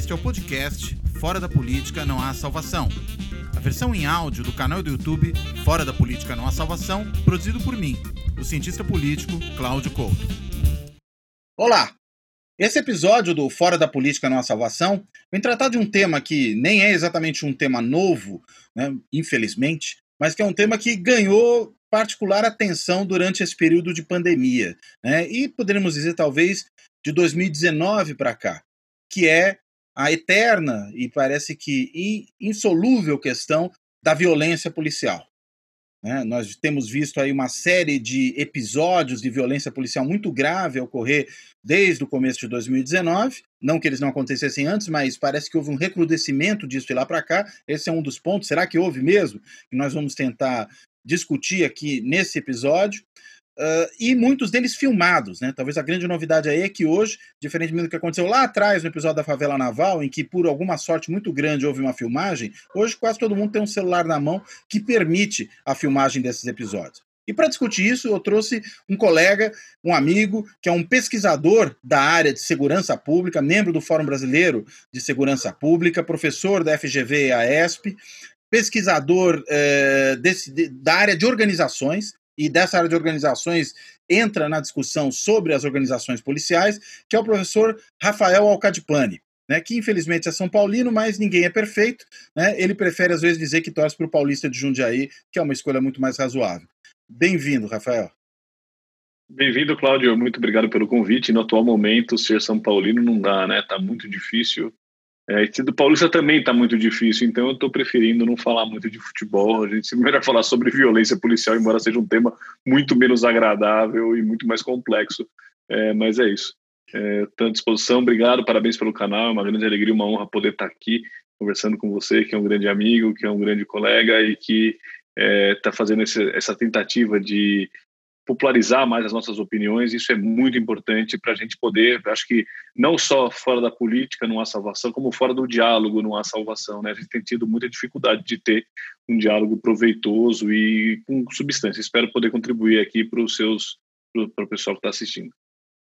Este é o podcast Fora da Política Não Há Salvação. A versão em áudio do canal do YouTube Fora da Política Não Há Salvação, produzido por mim, o cientista político Cláudio Couto. Olá! Esse episódio do Fora da Política Não Há Salvação vem tratar de um tema que nem é exatamente um tema novo, né, infelizmente, mas que é um tema que ganhou particular atenção durante esse período de pandemia, né, e poderíamos dizer talvez de 2019 para cá, que é a eterna e parece que insolúvel questão da violência policial. Né? Nós temos visto aí uma série de episódios de violência policial muito grave ocorrer desde o começo de 2019. Não que eles não acontecessem antes, mas parece que houve um recrudescimento disso de lá para cá. Esse é um dos pontos. Será que houve mesmo? Nós vamos tentar discutir aqui nesse episódio. Uh, e muitos deles filmados, né? Talvez a grande novidade aí é que hoje, diferentemente do que aconteceu lá atrás no episódio da favela naval, em que por alguma sorte muito grande houve uma filmagem, hoje quase todo mundo tem um celular na mão que permite a filmagem desses episódios. E para discutir isso, eu trouxe um colega, um amigo, que é um pesquisador da área de segurança pública, membro do Fórum Brasileiro de Segurança Pública, professor da FGV e AESP, pesquisador eh, desse, de, da área de organizações, e dessa área de organizações entra na discussão sobre as organizações policiais, que é o professor Rafael Alcadipani. Né, que infelizmente é São Paulino, mas ninguém é perfeito. Né, ele prefere às vezes dizer que torce para o Paulista de Jundiaí, que é uma escolha muito mais razoável. Bem-vindo, Rafael. Bem-vindo, Cláudio. Muito obrigado pelo convite. No atual momento, ser São Paulino não dá, né? Tá muito difícil. É, e do Paulista também está muito difícil, então eu estou preferindo não falar muito de futebol. A gente melhor falar sobre violência policial, embora seja um tema muito menos agradável e muito mais complexo. É, mas é isso. Estou à disposição. Obrigado, parabéns pelo canal. É uma grande alegria, uma honra poder estar aqui conversando com você, que é um grande amigo, que é um grande colega e que está é, fazendo esse, essa tentativa de popularizar mais as nossas opiniões, isso é muito importante para a gente poder, acho que não só fora da política não há salvação, como fora do diálogo não há salvação, né? A gente tem tido muita dificuldade de ter um diálogo proveitoso e com substância. Espero poder contribuir aqui para os seus, para o pessoal que está assistindo.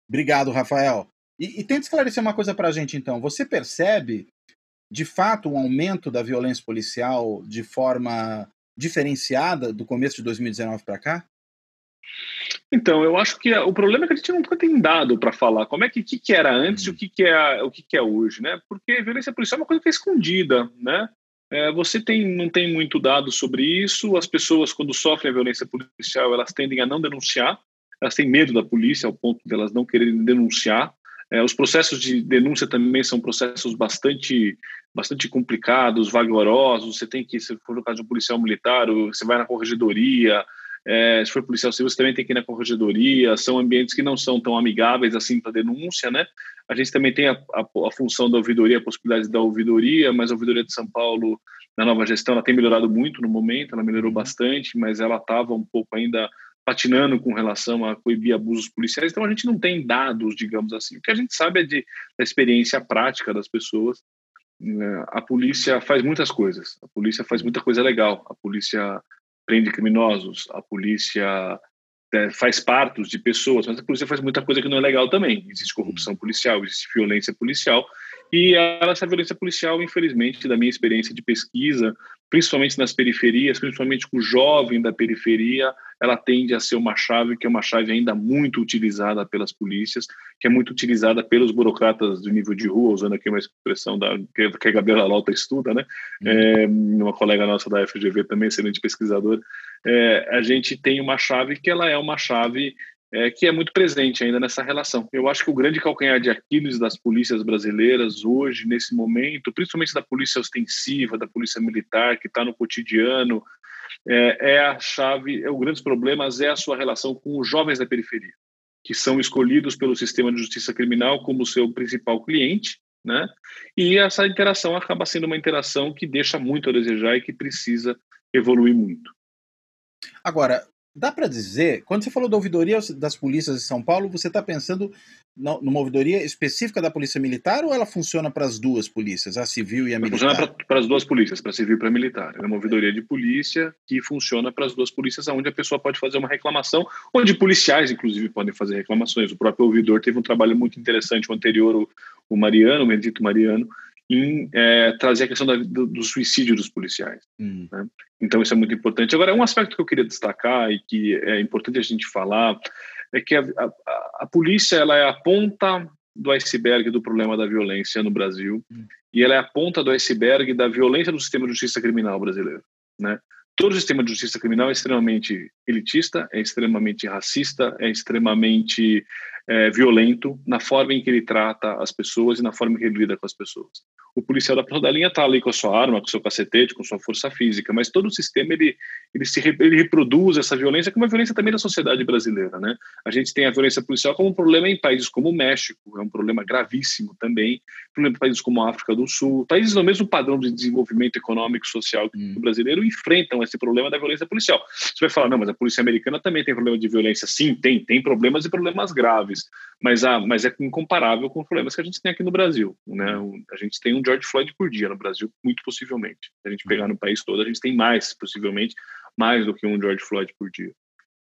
Obrigado, Rafael. E, e tenta esclarecer uma coisa para a gente, então. Você percebe, de fato, um aumento da violência policial de forma diferenciada do começo de 2019 para cá? Então, eu acho que o problema é que a gente nunca tem dado para falar como é que, que, que era antes e o uhum. que, que, é, o que, que é hoje, né? Porque violência policial é uma coisa que é escondida, né? É, você tem, não tem muito dado sobre isso. As pessoas, quando sofrem a violência policial, elas tendem a não denunciar. Elas têm medo da polícia, ao ponto de elas não quererem denunciar. É, os processos de denúncia também são processos bastante, bastante complicados, vagarosos. Você tem que, se for no caso de um policial militar, você vai na corregedoria, é, se for policial civil, você também tem que ir na corregedoria, são ambientes que não são tão amigáveis assim para denúncia, né? A gente também tem a, a, a, função da ouvidoria, a possibilidade da ouvidoria, mas a ouvidoria de São Paulo, na nova gestão, ela tem melhorado muito no momento, ela melhorou uhum. bastante, mas ela estava um pouco ainda patinando com relação a coibir abusos policiais, então a gente não tem dados, digamos assim. O que a gente sabe é de, da experiência prática das pessoas. Né? A polícia faz muitas coisas, a polícia faz muita coisa legal, a polícia prende criminosos, a polícia é, faz partos de pessoas, mas a polícia faz muita coisa que não é legal também. Existe corrupção policial, existe violência policial, e essa violência policial, infelizmente, da minha experiência de pesquisa, principalmente nas periferias, principalmente com o jovem da periferia, ela tende a ser uma chave que é uma chave ainda muito utilizada pelas polícias, que é muito utilizada pelos burocratas do nível de rua, usando aqui uma expressão da, que a Gabriela Lauta estuda, né? Uhum. É, uma colega nossa da FGV também, excelente pesquisadora. É, a gente tem uma chave que ela é uma chave é, que é muito presente ainda nessa relação. Eu acho que o grande calcanhar de Aquiles das polícias brasileiras hoje, nesse momento, principalmente da polícia ostensiva, da polícia militar, que está no cotidiano, é, é, a chave, é o grande problema é a sua relação com os jovens da periferia, que são escolhidos pelo sistema de justiça criminal como seu principal cliente, né? E essa interação acaba sendo uma interação que deixa muito a desejar e que precisa evoluir muito. Agora, Dá para dizer, quando você falou da ouvidoria das polícias de São Paulo, você está pensando numa ouvidoria específica da Polícia Militar ou ela funciona para as duas polícias, a civil e a militar? Funciona para as duas polícias, para civil e para a militar. É uma ouvidoria de polícia que funciona para as duas polícias, onde a pessoa pode fazer uma reclamação, onde policiais, inclusive, podem fazer reclamações. O próprio ouvidor teve um trabalho muito interessante, o anterior, o, o Mariano, o Bendito Mariano, em é, trazer a questão da, do, do, suicídio dos policiais. Hum. Né? Então, isso é muito importante. Agora, um aspecto que eu queria destacar e que é importante a gente falar é que a, a, a polícia ela é a ponta do iceberg do problema da violência no Brasil hum. e ela é a ponta do iceberg da violência do sistema de justiça criminal brasileiro. Né? Todo o sistema de justiça criminal é extremamente elitista, é extremamente racista, é extremamente é, violento na forma em que ele trata as pessoas e na forma em que ele lida com as pessoas. O policial da ponta da linha está ali com a sua arma, com o seu cacetete, com sua força física, mas todo o sistema ele, ele, se, ele reproduz essa violência, que é uma violência também da sociedade brasileira. Né? A gente tem a violência policial como um problema em países como o México, é um problema gravíssimo também, problema em países como a África do Sul, países no mesmo padrão de desenvolvimento econômico e social que hum. o brasileiro enfrentam esse problema da violência policial. Você vai falar, não, mas a polícia americana também tem problema de violência. Sim, tem, tem problemas e problemas graves mas, a, mas é incomparável com os problemas que a gente tem aqui no Brasil. Né? A gente tem um George Floyd por dia no Brasil, muito possivelmente. Se a gente pegar no país todo, a gente tem mais, possivelmente, mais do que um George Floyd por dia.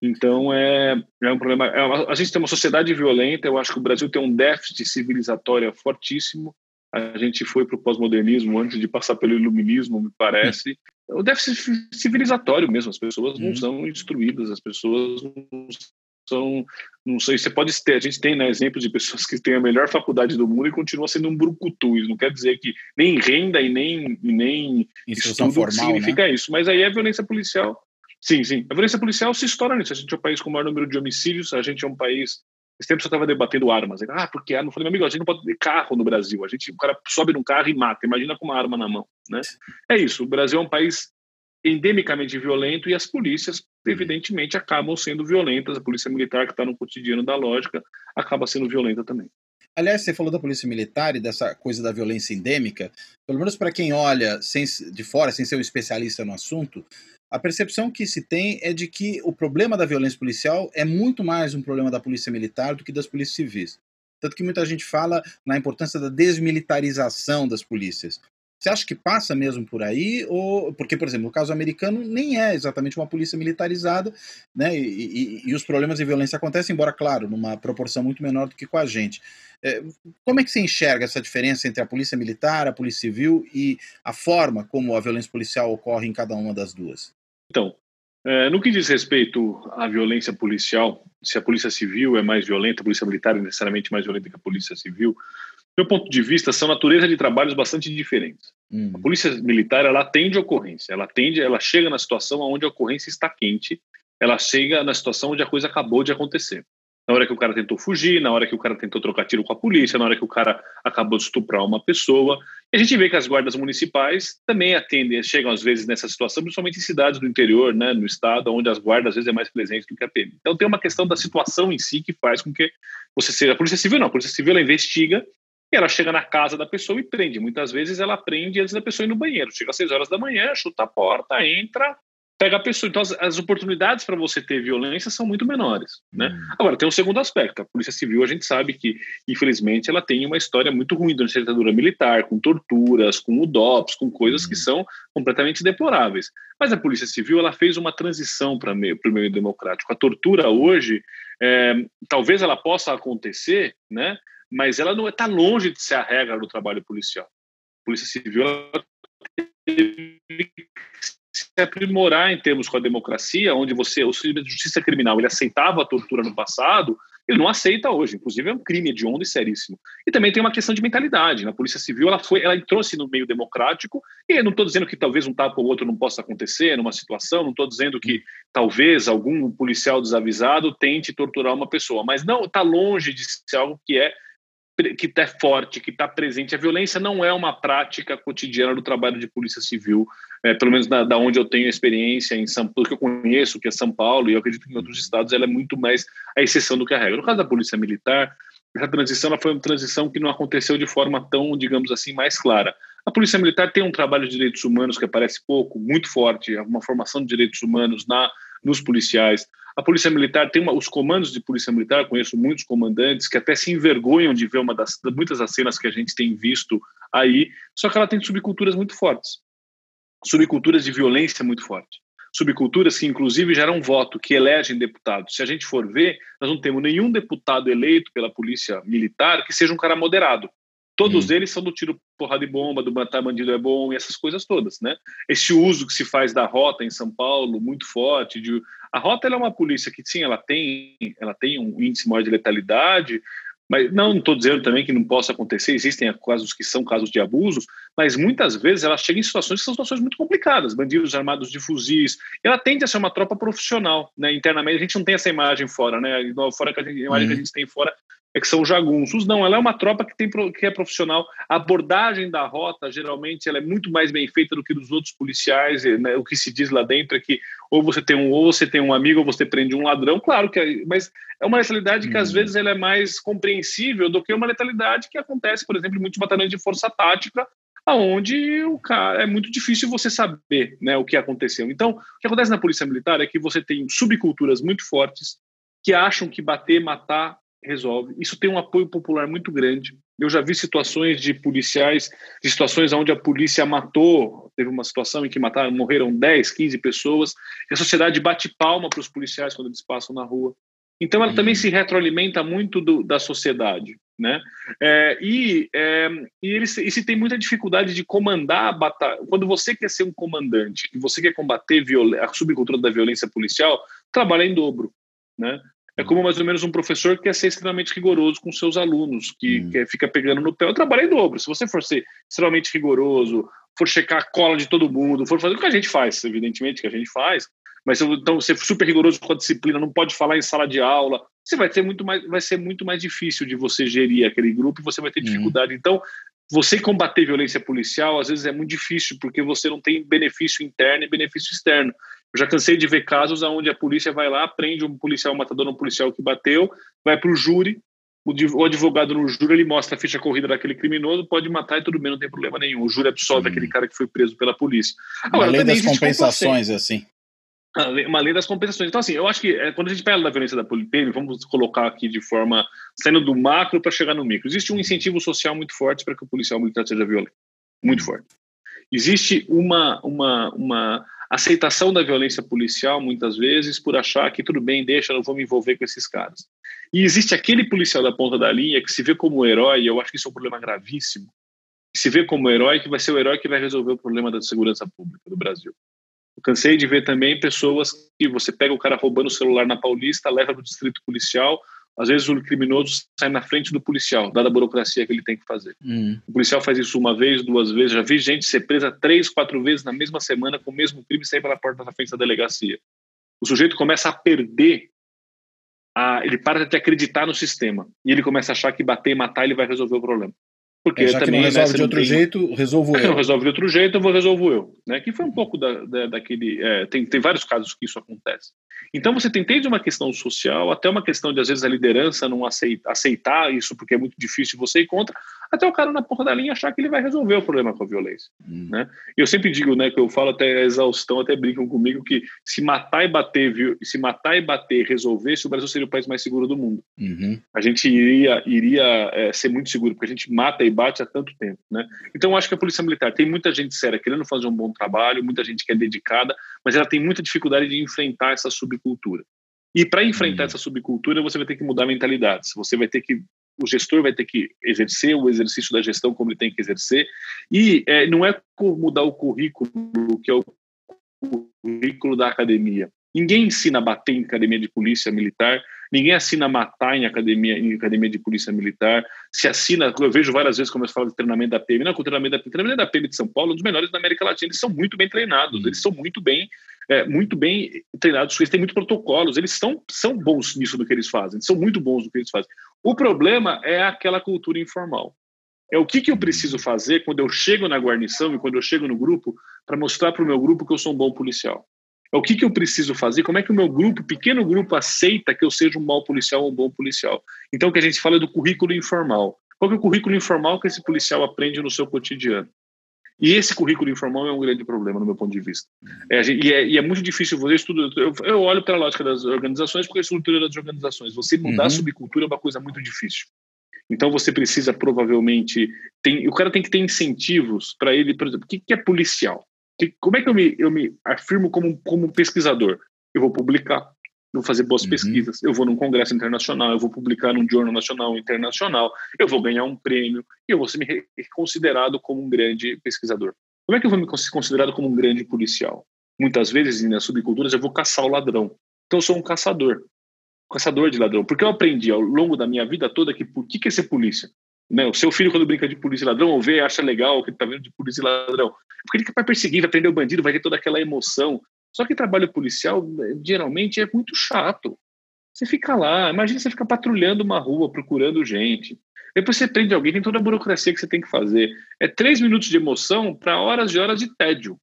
Então, é, é um problema. É uma, a gente tem uma sociedade violenta, eu acho que o Brasil tem um déficit civilizatório fortíssimo. A gente foi para o pós-modernismo antes de passar pelo iluminismo, me parece. O déficit civilizatório mesmo, as pessoas não uhum. são instruídas, as pessoas não são, não sei, você pode ter, a gente tem né, exemplos de pessoas que têm a melhor faculdade do mundo e continua sendo um brucutu, isso não quer dizer que nem renda e nem, e nem estudo formal, significa né? isso, mas aí é violência policial, sim, sim, a violência policial se estoura nisso, a gente é um país com o maior número de homicídios, a gente é um país esse tempo você estava debatendo armas. Ah, porque arma? Eu falei, meu amigo, a gente não pode ter carro no Brasil. A gente, o cara sobe num carro e mata. Imagina com uma arma na mão, né? É isso. O Brasil é um país endemicamente violento e as polícias, evidentemente, acabam sendo violentas. A polícia militar, que está no cotidiano da lógica, acaba sendo violenta também. Aliás, você falou da polícia militar e dessa coisa da violência endêmica. Pelo menos para quem olha sem, de fora, sem ser um especialista no assunto, a percepção que se tem é de que o problema da violência policial é muito mais um problema da polícia militar do que das polícias civis. Tanto que muita gente fala na importância da desmilitarização das polícias. Você acha que passa mesmo por aí? Ou porque, por exemplo, no caso americano nem é exatamente uma polícia militarizada, né? E, e, e os problemas de violência acontecem, embora, claro, numa proporção muito menor do que com a gente. É, como é que você enxerga essa diferença entre a polícia militar, a polícia civil e a forma como a violência policial ocorre em cada uma das duas? Então, é, no que diz respeito à violência policial, se a polícia civil é mais violenta, a polícia militar é necessariamente mais violenta que a polícia civil, meu ponto de vista, são natureza de trabalhos bastante diferentes. Hum. A polícia militar, ela atende a ocorrência, ela atende, ela chega na situação onde a ocorrência está quente, ela chega na situação onde a coisa acabou de acontecer. Na hora que o cara tentou fugir, na hora que o cara tentou trocar tiro com a polícia, na hora que o cara acabou de estuprar uma pessoa. E a gente vê que as guardas municipais também atendem, chegam às vezes nessa situação, principalmente em cidades do interior, né, no estado, onde as guardas às vezes é mais presente do que a PM. Então tem uma questão da situação em si que faz com que você seja a Polícia Civil, não, a Polícia Civil ela investiga e ela chega na casa da pessoa e prende. Muitas vezes ela prende antes da pessoa ir no banheiro. Chega às 6 horas da manhã, chuta a porta, entra, pega a pessoa. Então, as, as oportunidades para você ter violência são muito menores. Né? Hum. Agora, tem um segundo aspecto. A Polícia Civil, a gente sabe que, infelizmente, ela tem uma história muito ruim durante a ditadura militar, com torturas, com UDOPS, com coisas hum. que são completamente deploráveis. Mas a Polícia Civil, ela fez uma transição para o meio, meio democrático. A tortura hoje, é, talvez ela possa acontecer, né? Mas ela não está longe de ser a regra do trabalho policial. A Polícia Civil teve que se aprimorar em termos com a democracia, onde você, o sistema de justiça criminal, ele aceitava a tortura no passado, ele não aceita hoje. Inclusive é um crime hediondo e seríssimo. E também tem uma questão de mentalidade. Na Polícia Civil, ela foi, ela entrou assim no meio democrático. E não estou dizendo que talvez um tapa ou outro não possa acontecer numa situação. Não estou dizendo que talvez algum policial desavisado tente torturar uma pessoa. Mas não está longe de ser algo que é que está forte, que está presente. A violência não é uma prática cotidiana do trabalho de polícia civil, é, pelo menos da, da, onde eu tenho experiência em São Paulo, que eu conheço, que é São Paulo, e eu acredito que em outros estados ela é muito mais a exceção do que a regra. No caso da polícia militar, essa transição foi uma transição que não aconteceu de forma tão, digamos assim, mais clara. A polícia militar tem um trabalho de direitos humanos que aparece pouco, muito forte, uma formação de direitos humanos na nos policiais. A Polícia Militar tem uma, os comandos de Polícia Militar, conheço muitos comandantes que até se envergonham de ver uma das muitas das cenas que a gente tem visto aí, só que ela tem subculturas muito fortes. Subculturas de violência muito forte. Subculturas que, inclusive, geram voto, que elegem deputados. Se a gente for ver, nós não temos nenhum deputado eleito pela Polícia Militar que seja um cara moderado. Todos hum. eles são do tiro porrada de bomba, do matar bandido é bom, e essas coisas todas, né? Esse uso que se faz da rota em São Paulo, muito forte, de... a rota é uma polícia que, sim, ela tem, ela tem um índice maior de letalidade, mas não estou dizendo também que não possa acontecer, existem casos que são casos de abusos, mas muitas vezes ela chega em situações que são situações muito complicadas, bandidos armados de fuzis. Ela tende a ser uma tropa profissional, né? Internamente a gente não tem essa imagem fora, né? Fora que a, gente, a imagem uhum. que a uhum. gente tem fora é que são jagunços. Não, ela é uma tropa que, tem, que é profissional. A abordagem da rota, geralmente, ela é muito mais bem feita do que dos outros policiais. Né? O que se diz lá dentro é que ou você tem um ou você tem um amigo ou você prende um ladrão. Claro que é, mas é uma letalidade que, às uhum. vezes, ela é mais compreensível do que uma letalidade que acontece, por exemplo, em muitos batalhões de força tática, aonde o cara é muito difícil você saber né, o que aconteceu. Então, o que acontece na polícia militar é que você tem subculturas muito fortes que acham que bater, matar resolve. Isso tem um apoio popular muito grande. Eu já vi situações de policiais, de situações onde a polícia matou, teve uma situação em que mataram, morreram 10, 15 pessoas, e a sociedade bate palma para os policiais quando eles passam na rua. Então ela também uhum. se retroalimenta muito do, da sociedade, né? É, e, é, e, eles, e se tem muita dificuldade de comandar a batalha. Quando você quer ser um comandante e você quer combater a subcultura da violência policial, trabalha em dobro, né? É como mais ou menos um professor que quer ser extremamente rigoroso com seus alunos, que, hum. fica pegando no pé. Eu trabalho em dobro. Se você for ser extremamente rigoroso, for checar a cola de todo mundo, for fazer o que a gente faz, evidentemente que a gente faz, mas então ser super rigoroso com a disciplina, não pode falar em sala de aula, você vai ter muito mais, vai ser muito mais difícil de você gerir aquele grupo e você vai ter dificuldade. Hum. Então, você combater violência policial às vezes é muito difícil porque você não tem benefício interno e benefício externo. Eu já cansei de ver casos onde a polícia vai lá, prende um policial, um matador, um policial que bateu, vai para o júri, o advogado no júri ele mostra a ficha corrida daquele criminoso, pode matar e tudo bem, não tem problema nenhum. O júri absolve hum. aquele cara que foi preso pela polícia. Agora, Uma lei das compensações, assim. Uma lei das compensações. Então, assim, eu acho que é, quando a gente pega da violência da polícia, vamos colocar aqui de forma saindo do macro para chegar no micro. Existe um incentivo social muito forte para que o policial militar seja violento. Muito forte. Existe uma, uma, uma aceitação da violência policial, muitas vezes, por achar que tudo bem, deixa, não vou me envolver com esses caras. E existe aquele policial da ponta da linha que se vê como herói, e eu acho que isso é um problema gravíssimo, que se vê como herói, que vai ser o herói que vai resolver o problema da segurança pública do Brasil. Eu cansei de ver também pessoas que você pega o cara roubando o celular na Paulista, leva para o distrito policial, às vezes o criminoso sai na frente do policial, dada a burocracia que ele tem que fazer. Hum. O policial faz isso uma vez, duas vezes. Já vi gente ser presa três, quatro vezes na mesma semana com o mesmo crime sair pela porta da frente da delegacia. O sujeito começa a perder, a, ele para de acreditar no sistema e ele começa a achar que bater e matar ele vai resolver o problema. Porque é, já também, que não resolve né, de outro tem... jeito, resolvo eu. Não resolve de outro jeito, eu vou resolvo eu. Né? Que foi um pouco da, da daquele. É, tem, tem vários casos que isso acontece. Então você tem desde uma questão social até uma questão de, às vezes, a liderança não aceitar, aceitar isso porque é muito difícil você ir contra, até o cara na porra da linha achar que ele vai resolver o problema com a violência. Hum. Né? E eu sempre digo, né, que eu falo até a exaustão, até brincam comigo, que se matar e bater, viu, se matar e bater resolvesse, o Brasil seria o país mais seguro do mundo. Uhum. A gente iria, iria é, ser muito seguro, porque a gente mata e bate há tanto tempo. Né? Então eu acho que a Polícia Militar tem muita gente séria querendo fazer um bom trabalho, muita gente que é dedicada, mas ela tem muita dificuldade de enfrentar essa subcultura. E para enfrentar uhum. essa subcultura, você vai ter que mudar mentalidades. Você vai ter que o gestor vai ter que exercer o exercício da gestão como ele tem que exercer. E é, não é mudar o currículo, que é o currículo da academia. Ninguém ensina a bater em academia de polícia militar, ninguém assina a matar em academia, em academia de polícia militar. Se assina, eu vejo várias vezes como eu falo de treinamento da PM, não, o treinamento da PM, treinamento da PM de São Paulo, é um dos melhores da América Latina, eles são muito bem treinados, eles são muito bem é, muito bem treinados, eles têm muitos protocolos, eles são, são bons nisso do que eles fazem, são muito bons no que eles fazem. O problema é aquela cultura informal. É o que, que eu preciso fazer quando eu chego na guarnição e quando eu chego no grupo para mostrar para o meu grupo que eu sou um bom policial. É o que, que eu preciso fazer, como é que o meu grupo, pequeno grupo, aceita que eu seja um mau policial ou um bom policial. Então, o que a gente fala é do currículo informal. Qual é o currículo informal que esse policial aprende no seu cotidiano? E esse currículo informal é um grande problema, no meu ponto de vista. É, e, é, e, é, muito difícil você estudar. Eu, eu olho para a lógica das organizações, porque a estrutura das organizações. Você mudar uhum. a subcultura é uma coisa muito difícil. Então você precisa provavelmente. Tem, o cara tem que ter incentivos para ele, por exemplo, o que, que é policial? Que, como é que eu me, eu me afirmo como, como pesquisador? Eu vou publicar, vou fazer boas uhum. pesquisas, eu vou num congresso internacional, eu vou publicar num jornal nacional internacional, eu vou ganhar um prêmio e eu vou ser considerado como um grande pesquisador. Como é que eu vou me ser considerado como um grande policial? Muitas vezes, nas subculturas, eu vou caçar o ladrão. Então, eu sou um caçador. Caçador de ladrão. Porque eu aprendi ao longo da minha vida toda que por que, que é ser polícia? Né? O seu filho, quando brinca de polícia e ladrão, ou vê, acha legal que ele tá vendo de polícia e ladrão. Porque ele vai perseguir, vai prender o bandido, vai ter toda aquela emoção. Só que trabalho policial, geralmente, é muito chato. Você fica lá, imagina você ficar patrulhando uma rua, procurando gente. Depois você prende alguém, tem toda a burocracia que você tem que fazer. É três minutos de emoção para horas e horas de tédio.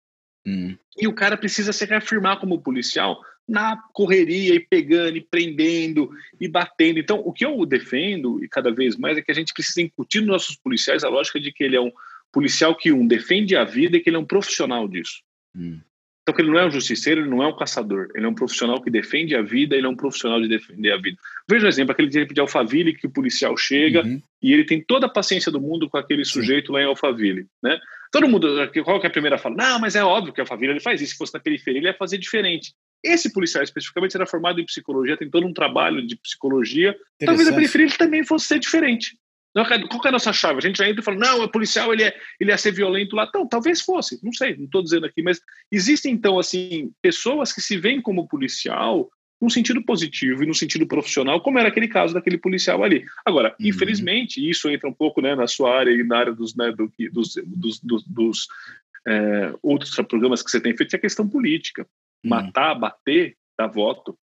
Hum. E o cara precisa se reafirmar como policial na correria e pegando e prendendo e batendo. Então, o que eu defendo, e cada vez mais, é que a gente precisa incutir nos nossos policiais a lógica de que ele é um policial que, um, defende a vida e que ele é um profissional disso. Hum. Então, que ele não é um justiceiro, ele não é um caçador, ele é um profissional que defende a vida, ele é um profissional de defender a vida. Veja o exemplo, aquele tempo de Alphaville que o policial chega uhum. e ele tem toda a paciência do mundo com aquele sujeito Sim. lá em Alphaville, né? Todo mundo, qual que é a primeira fala? Não, mas é óbvio que Alphaville ele faz isso, se fosse na periferia ele ia fazer diferente. Esse policial especificamente era formado em psicologia, tem todo um trabalho de psicologia. Talvez a periferia ele também fosse ser diferente. Qual é a nossa chave? A gente já entra e fala, não, o policial ele, é, ele ia ser violento lá. Então, talvez fosse, não sei, não estou dizendo aqui, mas existem, então, assim, pessoas que se veem como policial no sentido positivo e no sentido profissional, como era aquele caso daquele policial ali. Agora, uhum. infelizmente, isso entra um pouco né, na sua área e na área dos, né, do, dos, dos, dos, dos é, outros programas que você tem feito, é a questão política. Uhum. Matar, bater, dar voto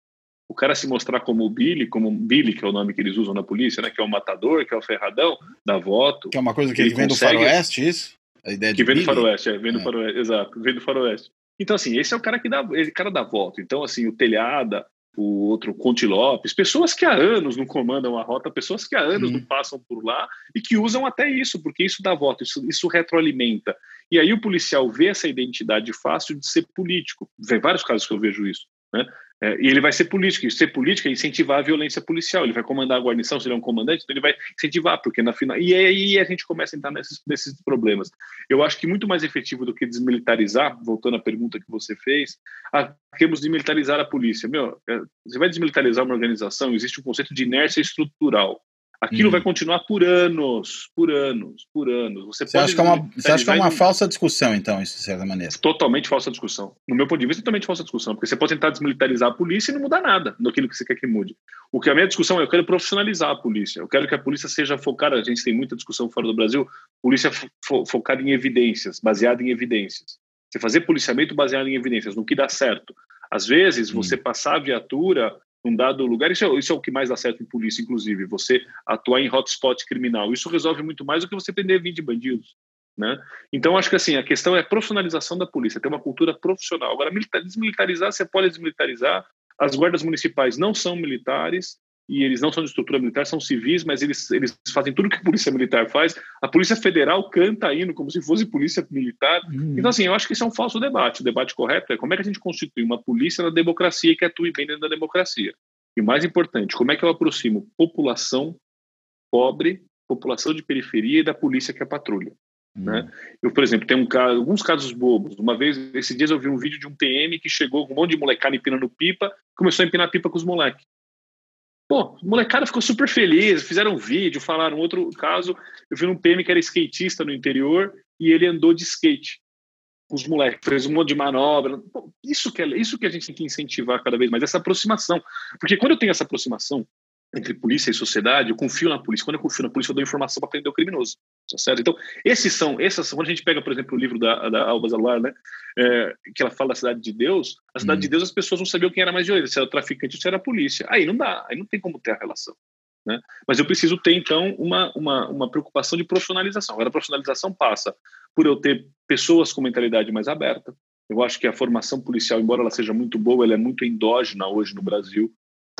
o cara se mostrar como o Billy, como Billy, que é o nome que eles usam na polícia, né? Que é o matador, que é o ferradão, dá voto. Que é uma coisa que, ele vem consegue... do faroeste, isso? A ideia de que vem Billy? do faroeste, é, vem do é. faroeste, exato, vem do faroeste. Então, assim, esse é o cara que dá, esse cara dá voto. Então, assim, o Telhada, o outro Conte Lopes, pessoas que há anos não comandam a rota, pessoas que há anos hum. não passam por lá e que usam até isso, porque isso dá voto, isso, isso retroalimenta. E aí o policial vê essa identidade fácil de ser político. Vem vários casos que eu vejo isso. Né? É, e ele vai ser político, e ser político é incentivar a violência policial. Ele vai comandar a guarnição, se ele é um comandante, então ele vai incentivar, porque na final. E aí a gente começa a entrar nesses, nesses problemas. Eu acho que muito mais efetivo do que desmilitarizar, voltando à pergunta que você fez, ah, queremos desmilitarizar a polícia. Meu, é, você vai desmilitarizar uma organização, existe um conceito de inércia estrutural. Aquilo hum. vai continuar por anos, por anos, por anos. Você, você acha que é uma, você acha que é uma falsa discussão, então, de certa maneira? Totalmente falsa discussão. No meu ponto de vista, totalmente falsa discussão, porque você pode tentar desmilitarizar a polícia e não mudar nada daquilo que você quer que mude. O que a minha discussão é, eu quero profissionalizar a polícia. Eu quero que a polícia seja focada, a gente tem muita discussão fora do Brasil, polícia fo focada em evidências, baseada em evidências. Você fazer policiamento baseado em evidências, no que dá certo. Às vezes, hum. você passar a viatura num dado lugar. Isso é, isso é o que mais dá certo em polícia, inclusive, você atuar em hotspot criminal. Isso resolve muito mais do que você prender 20 bandidos. Né? Então, acho que assim, a questão é a profissionalização da polícia, ter uma cultura profissional. Agora, desmilitarizar, você pode desmilitarizar. As guardas municipais não são militares, e eles não são de estrutura militar, são civis, mas eles, eles fazem tudo que a polícia militar faz. A polícia federal canta indo como se fosse polícia militar. Uhum. Então, assim, eu acho que isso é um falso debate. O debate correto é como é que a gente constitui uma polícia na democracia que atue bem dentro da democracia. E mais importante, como é que eu aproximo população pobre, população de periferia e da polícia que é a patrulha. Uhum. Né? Eu, por exemplo, tenho um caso, alguns casos bobos. Uma vez, esses dias eu vi um vídeo de um PM que chegou com um monte de molecada empinando pipa, começou a empinar pipa com os moleques. Pô, a molecada ficou super feliz, fizeram um vídeo, falaram outro caso. Eu vi um PM que era skatista no interior e ele andou de skate os moleques, fez um monte de manobra. Pô, isso, que é, isso que a gente tem que incentivar cada vez mais, essa aproximação. Porque quando eu tenho essa aproximação, entre polícia e sociedade, eu confio na polícia. Quando eu confio na polícia, eu dou informação para prender o criminoso. Tá certo? Então, esses são, essas são, quando a gente pega, por exemplo, o livro da, da Alba Zaluar, né, é, que ela fala da cidade de Deus, a cidade hum. de Deus as pessoas não sabiam quem era mais violento, se era o traficante ou se era a polícia. Aí não dá, aí não tem como ter a relação. Né? Mas eu preciso ter, então, uma, uma, uma preocupação de profissionalização. Agora, a profissionalização passa por eu ter pessoas com mentalidade mais aberta. Eu acho que a formação policial, embora ela seja muito boa, ela é muito endógena hoje no Brasil.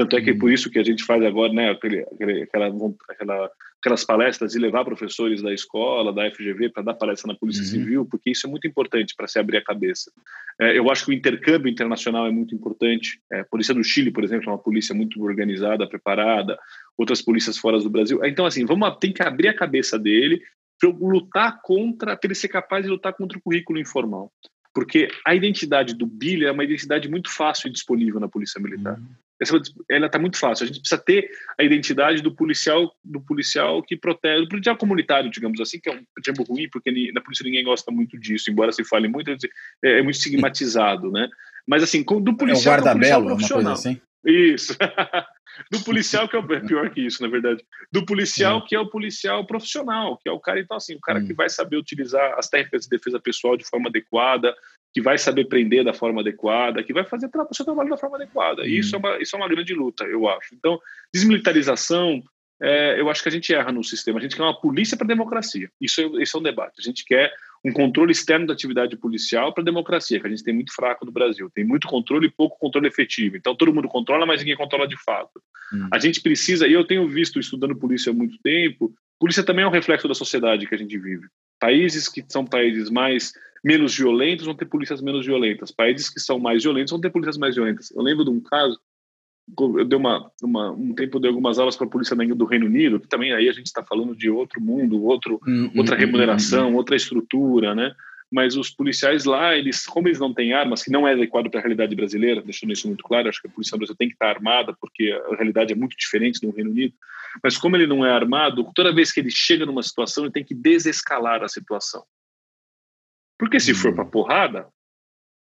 Tanto é que é por isso que a gente faz agora, né, aquele, aquela, aquela, aquelas palestras e levar professores da escola, da FGV, para dar palestra na Polícia uhum. Civil, porque isso é muito importante para se abrir a cabeça. É, eu acho que o intercâmbio internacional é muito importante. É, a Polícia do Chile, por exemplo, é uma polícia muito organizada, preparada, outras polícias fora do Brasil. Então, assim, vamos tem que abrir a cabeça dele para lutar contra, para ele ser capaz de lutar contra o currículo informal. Porque a identidade do Billy é uma identidade muito fácil e disponível na Polícia Militar. Uhum essa, ela está muito fácil. A gente precisa ter a identidade do policial, do policial que protege, do policial comunitário, digamos assim, que é um termo ruim, porque na polícia ninguém gosta muito disso, embora se fale muito, é, é muito estigmatizado, né? Mas assim, do policial. É o guarda-belo, é uma coisa assim. Isso. do policial que é, o, é pior que isso, na verdade. Do policial hum. que é o policial profissional, que é o cara, então, assim, o cara hum. que vai saber utilizar as técnicas de defesa pessoal de forma adequada, que vai saber prender da forma adequada, que vai fazer o seu trabalho da forma adequada. E isso é, uma, isso é uma grande luta, eu acho. Então, desmilitarização, é, eu acho que a gente erra no sistema. A gente quer uma polícia para a democracia. Isso é, isso é um debate. A gente quer um controle externo da atividade policial para a democracia, que a gente tem muito fraco no Brasil. Tem muito controle e pouco controle efetivo. Então, todo mundo controla, mas ninguém controla de fato. Hum. A gente precisa, e eu tenho visto estudando polícia há muito tempo, polícia também é um reflexo da sociedade que a gente vive. Países que são países mais menos violentos vão ter polícias menos violentas. Países que são mais violentos vão ter polícias mais violentas. Eu lembro de um caso, eu dei uma, uma um tempo de algumas aulas para a polícia do Reino Unido, que também aí a gente está falando de outro mundo, outro, hum, hum outra hum, hum, remuneração, hum, outra estrutura, né? Mas os policiais lá, eles, como eles não têm armas, que não é adequado para a realidade brasileira, deixando isso muito claro, acho que a polícia brasileira tem que estar armada, porque a realidade é muito diferente do Reino Unido. Mas como ele não é armado, toda vez que ele chega numa situação, ele tem que desescalar a situação. Porque se for para porrada,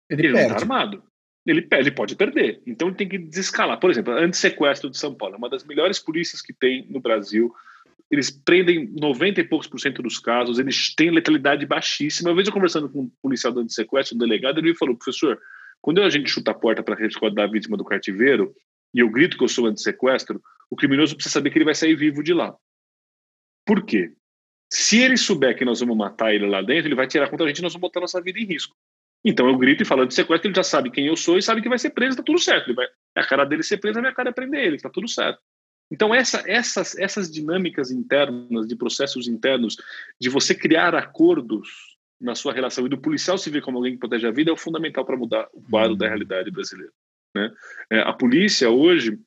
ele, ele não está armado. Ele, ele pode perder. Então ele tem que desescalar. Por exemplo, anti-sequestro de São Paulo é uma das melhores polícias que tem no Brasil. Eles prendem 90 e poucos por cento dos casos, eles têm letalidade baixíssima. Uma vez eu conversando com um policial do anti-sequestro, um delegado, ele me falou, professor, quando a gente chuta a porta para resguardar a vítima do cativeiro, e eu grito que eu sou anti-sequestro, o criminoso precisa saber que ele vai sair vivo de lá. Por quê? Se ele souber que nós vamos matar ele lá dentro, ele vai tirar contra a gente e nós vamos botar nossa vida em risco. Então eu grito e falo de sequestro, ele já sabe quem eu sou e sabe que vai ser preso, tá tudo certo. Ele vai, é a cara dele ser preso, a minha cara é prender ele, tá tudo certo. Então essa, essas, essas dinâmicas internas, de processos internos, de você criar acordos na sua relação e do policial se ver como alguém que protege a vida é o fundamental para mudar o quadro da realidade brasileira. Né? É, a polícia hoje,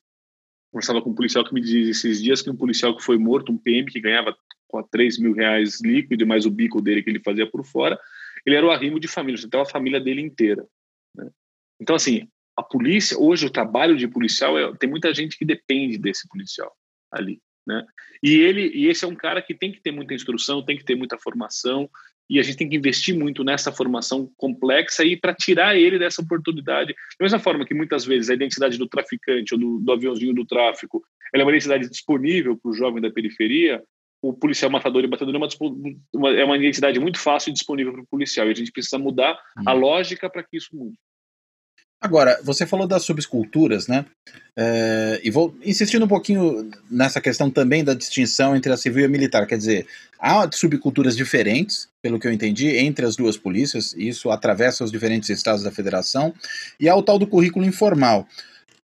conversava com um policial que me dizia esses dias que um policial que foi morto, um PM que ganhava 3 mil reais líquido e mais o bico dele que ele fazia por fora, ele era o arrimo de família, tem a família dele inteira. Né? Então, assim, a polícia, hoje o trabalho de policial, é, tem muita gente que depende desse policial ali. Né? E ele, e esse é um cara que tem que ter muita instrução, tem que ter muita formação, e a gente tem que investir muito nessa formação complexa e para tirar ele dessa oportunidade. Da mesma forma que muitas vezes a identidade do traficante ou do, do aviãozinho do tráfico é uma identidade disponível para o jovem da periferia, o policial matador e batedor é uma, uma, é uma identidade muito fácil e disponível para o policial. E a gente precisa mudar hum. a lógica para que isso mude. Agora, você falou das subculturas, né? É, e vou insistindo um pouquinho nessa questão também da distinção entre a civil e a militar. Quer dizer, há subculturas diferentes, pelo que eu entendi, entre as duas polícias, isso atravessa os diferentes estados da federação, e há o tal do currículo informal.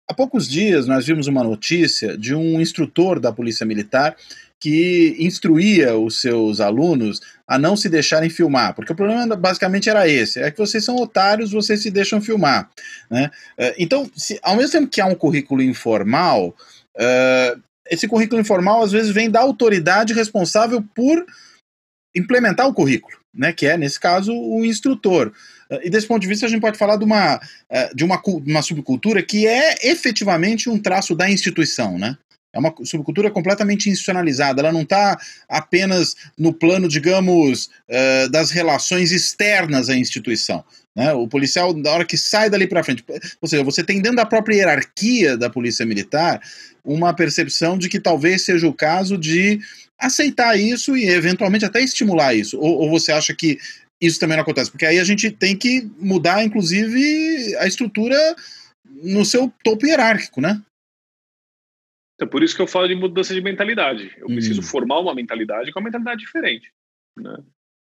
Há poucos dias nós vimos uma notícia de um instrutor da Polícia Militar que instruía os seus alunos a não se deixarem filmar, porque o problema basicamente era esse, é que vocês são otários, vocês se deixam filmar. Né? É, então, se, ao mesmo tempo que há um currículo informal, uh, esse currículo informal às vezes vem da autoridade responsável por implementar o currículo, né, que é, nesse caso, o instrutor. Uh, e desse ponto de vista, a gente pode falar de uma, de uma, uma subcultura que é efetivamente um traço da instituição, né? É uma subcultura completamente institucionalizada. Ela não está apenas no plano, digamos, uh, das relações externas à instituição. Né? O policial, da hora que sai dali para frente, ou seja, você tem dentro da própria hierarquia da polícia militar uma percepção de que talvez seja o caso de aceitar isso e eventualmente até estimular isso. Ou, ou você acha que isso também não acontece? Porque aí a gente tem que mudar, inclusive, a estrutura no seu topo hierárquico, né? Então, por isso que eu falo de mudança de mentalidade. Eu preciso uhum. formar uma mentalidade com uma mentalidade diferente. Né?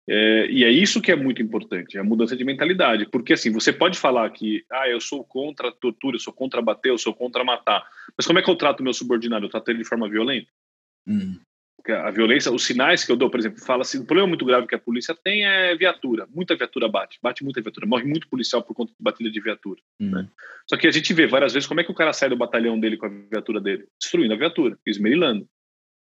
É, e é isso que é muito importante, a mudança de mentalidade. Porque, assim, você pode falar que, ah, eu sou contra a tortura, eu sou contra bater, eu sou contra matar. Mas como é que eu trato meu subordinado? Eu trato ele de forma violenta? Uhum a violência, os sinais que eu dou, por exemplo, fala assim, o problema muito grave que a polícia tem é viatura. Muita viatura bate, bate muita viatura, morre muito policial por conta de batida de viatura. Hum. Né? Só que a gente vê várias vezes como é que o cara sai do batalhão dele com a viatura dele, destruindo a viatura, esmerilando.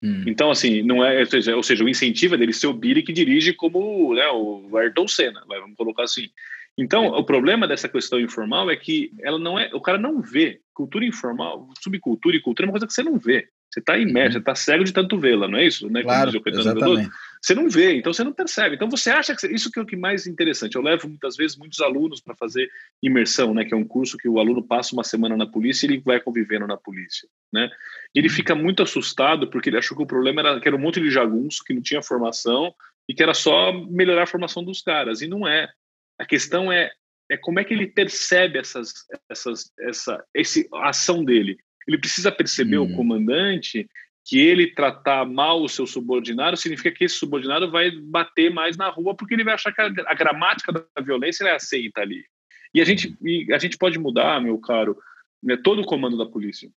Hum. Então, assim, não é, ou seja, ou seja, o incentivo é dele ser o Billy que dirige como né, o Ayrton Senna, vamos colocar assim. Então, o problema dessa questão informal é que ela não é, o cara não vê. Cultura informal, subcultura e cultura é uma coisa que você não vê. Você está imerso, você está cego de tanto vê-la, não é isso? Né? Claro, exatamente. Você não vê, então você não percebe. Então você acha que isso que é o que mais interessante. Eu levo muitas vezes muitos alunos para fazer imersão, né? Que é um curso que o aluno passa uma semana na polícia e ele vai convivendo na polícia, né? E ele uhum. fica muito assustado porque ele achou que o problema era que era um monte de jagunço que não tinha formação e que era só melhorar a formação dos caras. E não é. A questão é é como é que ele percebe essas, essas, essa, esse, a ação dele. Ele precisa perceber hum. o comandante que ele tratar mal o seu subordinado significa que esse subordinado vai bater mais na rua porque ele vai achar que a, a gramática da violência é aceita ali. E a gente, e a gente pode mudar, meu caro, né, todo o comando da polícia.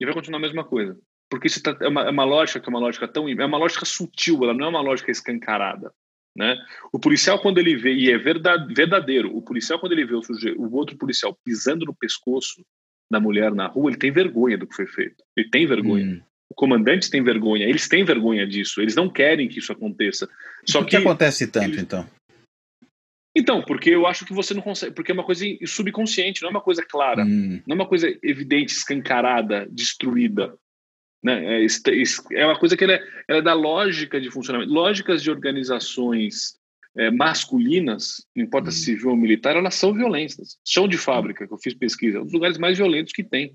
E vai continuar a mesma coisa. Porque isso tá, é, uma, é uma lógica que é uma lógica tão. É uma lógica sutil, ela não é uma lógica escancarada. Né? O policial, quando ele vê, e é verdade, verdadeiro, o policial, quando ele vê o, sujeito, o outro policial pisando no pescoço da mulher na rua, ele tem vergonha do que foi feito. Ele tem vergonha. Hum. O comandante tem vergonha, eles têm vergonha disso, eles não querem que isso aconteça. Só Por que, que acontece tanto, então? Então, porque eu acho que você não consegue, porque é uma coisa subconsciente, não é uma coisa clara, hum. não é uma coisa evidente, escancarada, destruída. Né? É, é uma coisa que ela é, ela é da lógica de funcionamento. Lógicas de organizações é, masculinas, não importa hum. se civil ou militar, elas são violentas. Chão de fábrica, que eu fiz pesquisa, é um dos lugares mais violentos que tem.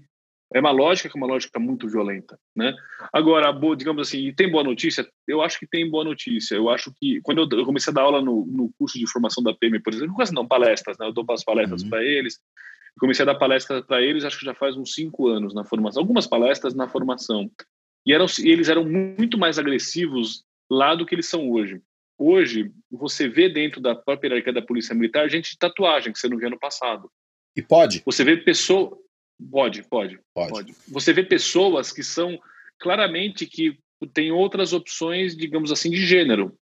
É uma lógica que é uma lógica muito violenta, né? Agora, boa, digamos assim, tem boa notícia? Eu acho que tem boa notícia. Eu acho que quando eu comecei a dar aula no, no curso de formação da PM, por exemplo, não palestras, né? Eu dou as palestras uhum. para eles. Comecei a dar palestras para eles, acho que já faz uns cinco anos na formação, algumas palestras na formação. E eram, eles eram muito mais agressivos lá do que eles são hoje. Hoje, você vê dentro da própria hierarquia da Polícia Militar gente de tatuagem, que você não via no passado. E pode? Você vê pessoa. Pode, pode, pode, pode. Você vê pessoas que são claramente que tem outras opções, digamos assim, de gênero.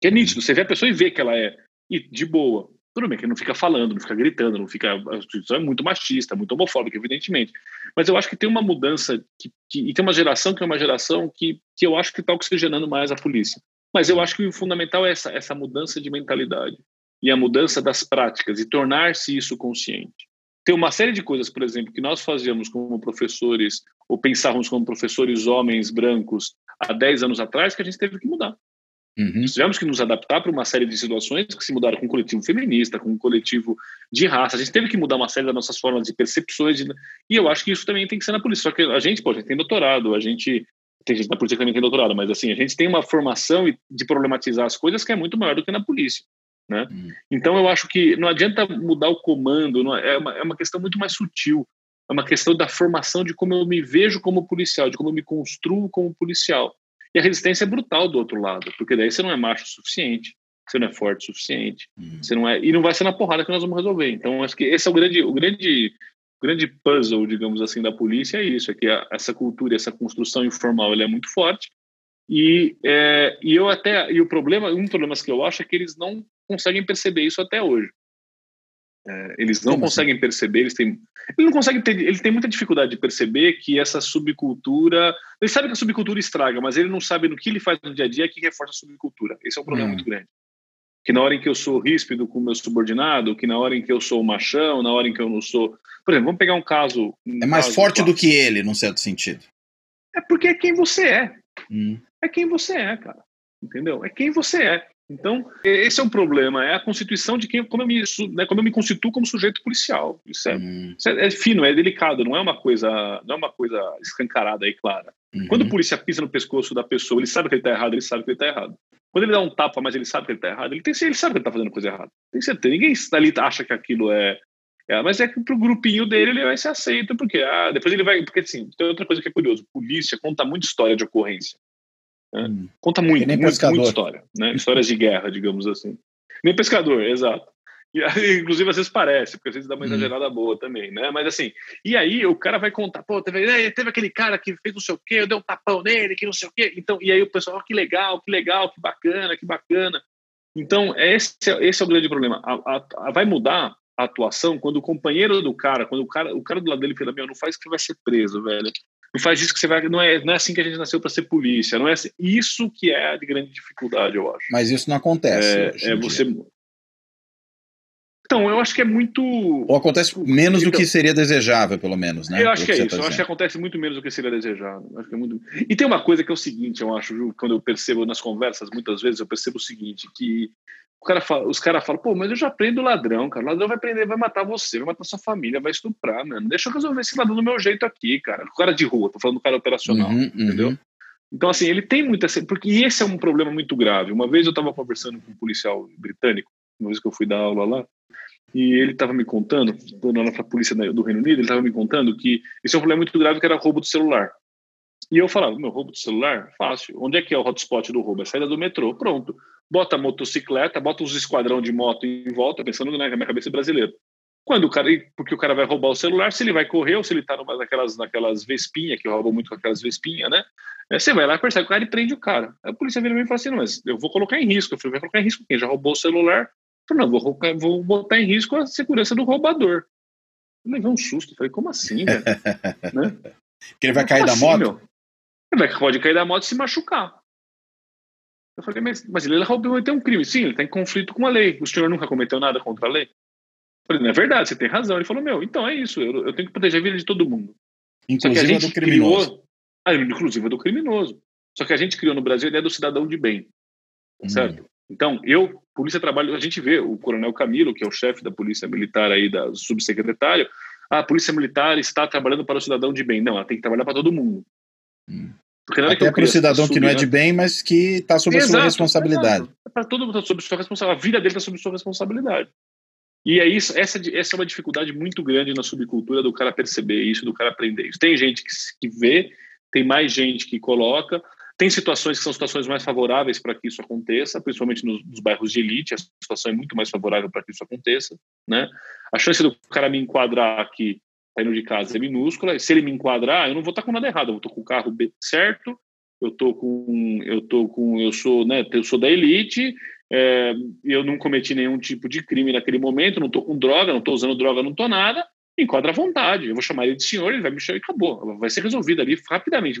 Que é nítido. Você vê a pessoa e vê que ela é. E de boa. Tudo bem que não fica falando, não fica gritando, não fica. A instituição é muito machista, muito homofóbica, evidentemente. Mas eu acho que tem uma mudança que, que, e tem uma geração que é uma geração que, que eu acho que está oxigenando mais a polícia. Mas eu acho que o fundamental é essa, essa mudança de mentalidade e a mudança das práticas e tornar-se isso consciente. Tem uma série de coisas, por exemplo, que nós fazíamos como professores, ou pensávamos como professores homens brancos há 10 anos atrás, que a gente teve que mudar. Uhum. Tivemos que nos adaptar para uma série de situações que se mudaram com o coletivo feminista, com o coletivo de raça. A gente teve que mudar uma série das nossas formas de percepções. De... E eu acho que isso também tem que ser na polícia. Só que a gente, pô, a gente tem doutorado, a gente tem gente na polícia que também tem doutorado, mas assim, a gente tem uma formação de problematizar as coisas que é muito maior do que na polícia. Né? Hum. Então eu acho que não adianta mudar o comando, é, uma, é uma questão muito mais sutil. É uma questão da formação de como eu me vejo como policial, de como eu me construo como policial. E a resistência é brutal do outro lado, porque daí você não é macho o suficiente, você não é forte o suficiente, hum. você não é e não vai ser na porrada que nós vamos resolver. Então acho que esse é o grande, o grande grande puzzle, digamos assim, da polícia é isso, é que a, essa cultura, essa construção informal, ela é muito forte. E, é, e eu até e o problema, um dos problemas que eu acho é que eles não conseguem perceber isso até hoje. É, eles não Como assim? conseguem assim? perceber, eles têm, ele não consegue ter, ele tem muita dificuldade de perceber que essa subcultura, ele sabe que a subcultura estraga, mas ele não sabe no que ele faz no dia a dia que reforça a subcultura. Esse é um problema hum. muito grande que na hora em que eu sou ríspido com o meu subordinado, que na hora em que eu sou machão, na hora em que eu não sou. Por exemplo, vamos pegar um caso. Um é mais caso forte do que ele, num certo sentido. É porque é quem você é. Hum. É quem você é, cara. Entendeu? É quem você é. Então, esse é o problema, é a constituição de quem, como eu me, né, como eu me constituo como sujeito policial. Isso é, hum. isso é, é, fino, é delicado, não é uma coisa, não é uma coisa escancarada e clara. Uhum. Quando o polícia pisa no pescoço da pessoa, ele sabe que ele está errado, ele sabe que ele está errado. Quando ele dá um tapa, mas ele sabe que ele está errado, ele, tem, ele sabe que ele está fazendo coisa errada. Tem certeza. Ninguém ali acha que aquilo é. é mas é que pro grupinho dele ele vai ser aceito, porque ah, depois ele vai. Porque assim, tem outra coisa que é curioso: polícia conta muita história de ocorrência. Né? Hum. Conta muito, muito, muita história. Né? Histórias de guerra, digamos assim. Nem pescador, exato. E, inclusive, às vezes parece, porque às vezes dá uma uhum. exagerada hum. boa também, né? Mas assim, e aí o cara vai contar, pô, teve, teve aquele cara que fez não sei o quê, eu dei um tapão nele, que não sei o quê. Então, e aí o pessoal, oh, que legal, que legal, que bacana, que bacana. Então, esse, esse é o grande problema. A, a, a, vai mudar a atuação quando o companheiro do cara, quando o cara, o cara do lado dele fala, meu, não faz que você vai ser preso, velho. Não faz isso que você vai. Não é, não é assim que a gente nasceu para ser polícia. Não é assim. Isso que é de grande dificuldade, eu acho. Mas isso não acontece. É, é você. Então, eu acho que é muito. Ou acontece menos então, do que seria desejável, pelo menos, né? Eu acho que é isso. Tá eu acho que acontece muito menos do que seria desejado. Acho que é muito... E tem uma coisa que é o seguinte, eu acho, Ju, quando eu percebo nas conversas, muitas vezes eu percebo o seguinte, que o cara fala, os caras falam, pô, mas eu já prendo o ladrão, cara. O ladrão vai prender, vai matar você, vai matar sua família, vai estuprar, mano. Deixa eu resolver esse ladrão do meu jeito aqui, cara. O cara de rua, tô falando do cara operacional, uhum, entendeu? Uhum. Então, assim, ele tem muita. Porque esse é um problema muito grave. Uma vez eu estava conversando com um policial britânico, uma vez que eu fui dar aula lá, e ele estava me contando, quando na polícia do Reino Unido, ele estava me contando que esse é um problema muito grave que era roubo do celular. E eu falava, meu, roubo do celular? Fácil. Onde é que é o hotspot do roubo? É a saída do metrô. Pronto. Bota a motocicleta, bota uns esquadrão de moto em volta, pensando na minha cabeça brasileira. Quando o cara, porque o cara vai roubar o celular, se ele vai correr ou se ele tá numa daquelas, naquelas vespinhas, que roubam muito com aquelas vespinhas, né? Aí você vai lá, percebe o cara e prende o cara. A polícia vira e fala assim, mas eu vou colocar em risco. Eu falei, vai colocar em risco quem? Já roubou o celular? Falei, não, vou, vou botar em risco a segurança do roubador. Eu levei um susto. Falei, como assim, velho? né? Que ele vai cair da assim, moto? Meu? Ele vai, pode cair da moto e se machucar. Eu falei, mas, mas ele roubou tem um crime. Sim, ele está em conflito com a lei. O senhor nunca cometeu nada contra a lei? Eu falei, não é verdade, você tem razão. Ele falou, meu, então é isso, eu, eu tenho que proteger a vida de todo mundo. Inclusive a, a do criminoso. Criou, ah, inclusive a do criminoso. Só que a gente criou no Brasil a ideia do cidadão de bem. Hum. Certo? Então, eu, polícia trabalho, a gente vê o coronel Camilo, que é o chefe da polícia militar aí, da subsecretário, ah, a polícia militar está trabalhando para o cidadão de bem. Não, ela tem que trabalhar para todo mundo. Hum. Porque Até é para o cidadão que não é de bem, mas que está sob a sua responsabilidade. É para todo mundo está sob sua responsabilidade. A vida dele está sob sua responsabilidade. E é isso, essa, essa é uma dificuldade muito grande na subcultura do cara perceber isso, do cara aprender isso. Tem gente que, que vê, tem mais gente que coloca, tem situações que são situações mais favoráveis para que isso aconteça, principalmente nos, nos, bairros de elite, a situação é muito mais favorável para que isso aconteça, né? A chance do cara me enquadrar aqui saindo de casa é minúscula, se ele me enquadrar, eu não vou estar com nada errado, eu estou com o carro certo, eu tô com eu tô com eu sou, né, eu sou da elite, é, eu não cometi nenhum tipo de crime naquele momento, não estou com droga, não estou usando droga, não estou nada, enquadra à vontade. Eu vou chamar ele de senhor, ele vai me chamar e acabou. Vai ser resolvido ali rapidamente.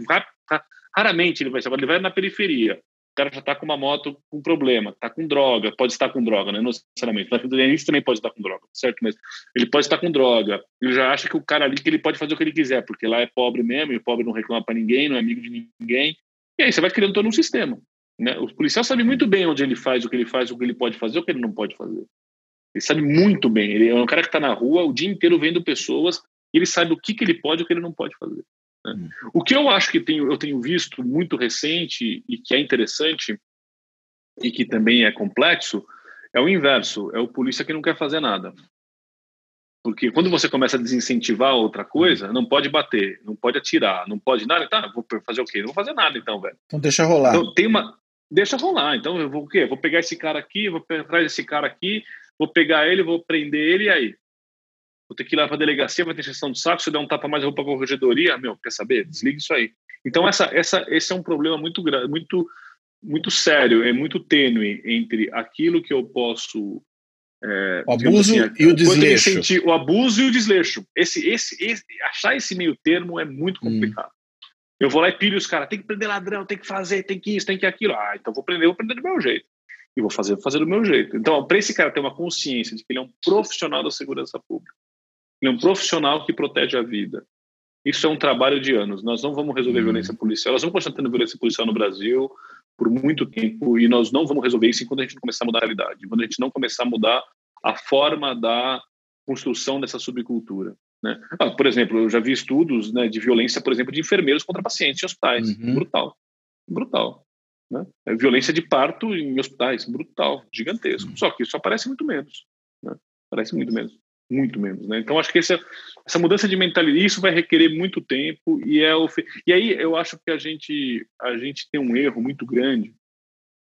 Raramente ele vai ser, ele vai na periferia. O cara já está com uma moto com problema, está com droga, pode estar com droga, né? Não necessariamente. Ele também pode estar com droga, certo? Mas ele pode estar com droga. Ele já acha que o cara ali que ele pode fazer o que ele quiser, porque lá é pobre mesmo, e o pobre não reclama para ninguém, não é amigo de ninguém. E aí você vai criando todo um sistema. Né? O policial sabe muito bem onde ele faz, o que ele faz, o que ele pode fazer, o que ele não pode fazer. Ele sabe muito bem. Ele é um cara que está na rua o dia inteiro vendo pessoas e ele sabe o que, que ele pode e o que ele não pode fazer. Né? Hum. O que eu acho que tenho, eu tenho visto muito recente e que é interessante e que também é complexo é o inverso. É o polícia que não quer fazer nada. Porque quando você começa a desincentivar outra coisa, não pode bater, não pode atirar, não pode nada, tá, vou fazer o quê? Não vou fazer nada então, velho. Então deixa rolar. Então tem uma deixa rolar. Então eu vou o quê? Vou pegar esse cara aqui, vou atrás desse cara aqui, vou pegar ele, vou prender ele e aí vou ter que ir lá para a delegacia, vai ter gestão de saco, se der um tapa mais, eu vou para a corregedoria, meu, quer saber? Desliga isso aí. Então essa, essa, esse é um problema muito muito muito sério, é muito tênue entre aquilo que eu posso é, o abuso assim, e o desleixo. Sentir, o abuso e o desleixo. Esse, esse, esse, achar esse meio termo é muito hum. complicado. Hum. Eu vou lá e pilho os caras, tem que prender ladrão, tem que fazer, tem que isso, tem que aquilo. Ah, então vou prender, vou prender do meu jeito. E vou fazer, vou fazer do meu jeito. Então, para esse cara ter uma consciência de que ele é um profissional da segurança pública, ele é um profissional que protege a vida. Isso é um trabalho de anos. Nós não vamos resolver hum. violência policial. Nós vamos continuar tendo violência policial no Brasil por muito tempo e nós não vamos resolver isso enquanto a gente não começar a mudar a realidade, quando a gente não começar a mudar a forma da construção dessa subcultura. Né? Ah, por exemplo, eu já vi estudos né, de violência, por exemplo, de enfermeiros contra pacientes em hospitais. Uhum. Brutal. Brutal. Né? É violência de parto em hospitais. Brutal. Gigantesco. Uhum. Só que isso aparece muito menos. Né? Aparece muito menos. Muito menos. Né? Então, acho que essa, essa mudança de mentalidade, isso vai requerer muito tempo. E, é o, e aí eu acho que a gente, a gente tem um erro muito grande.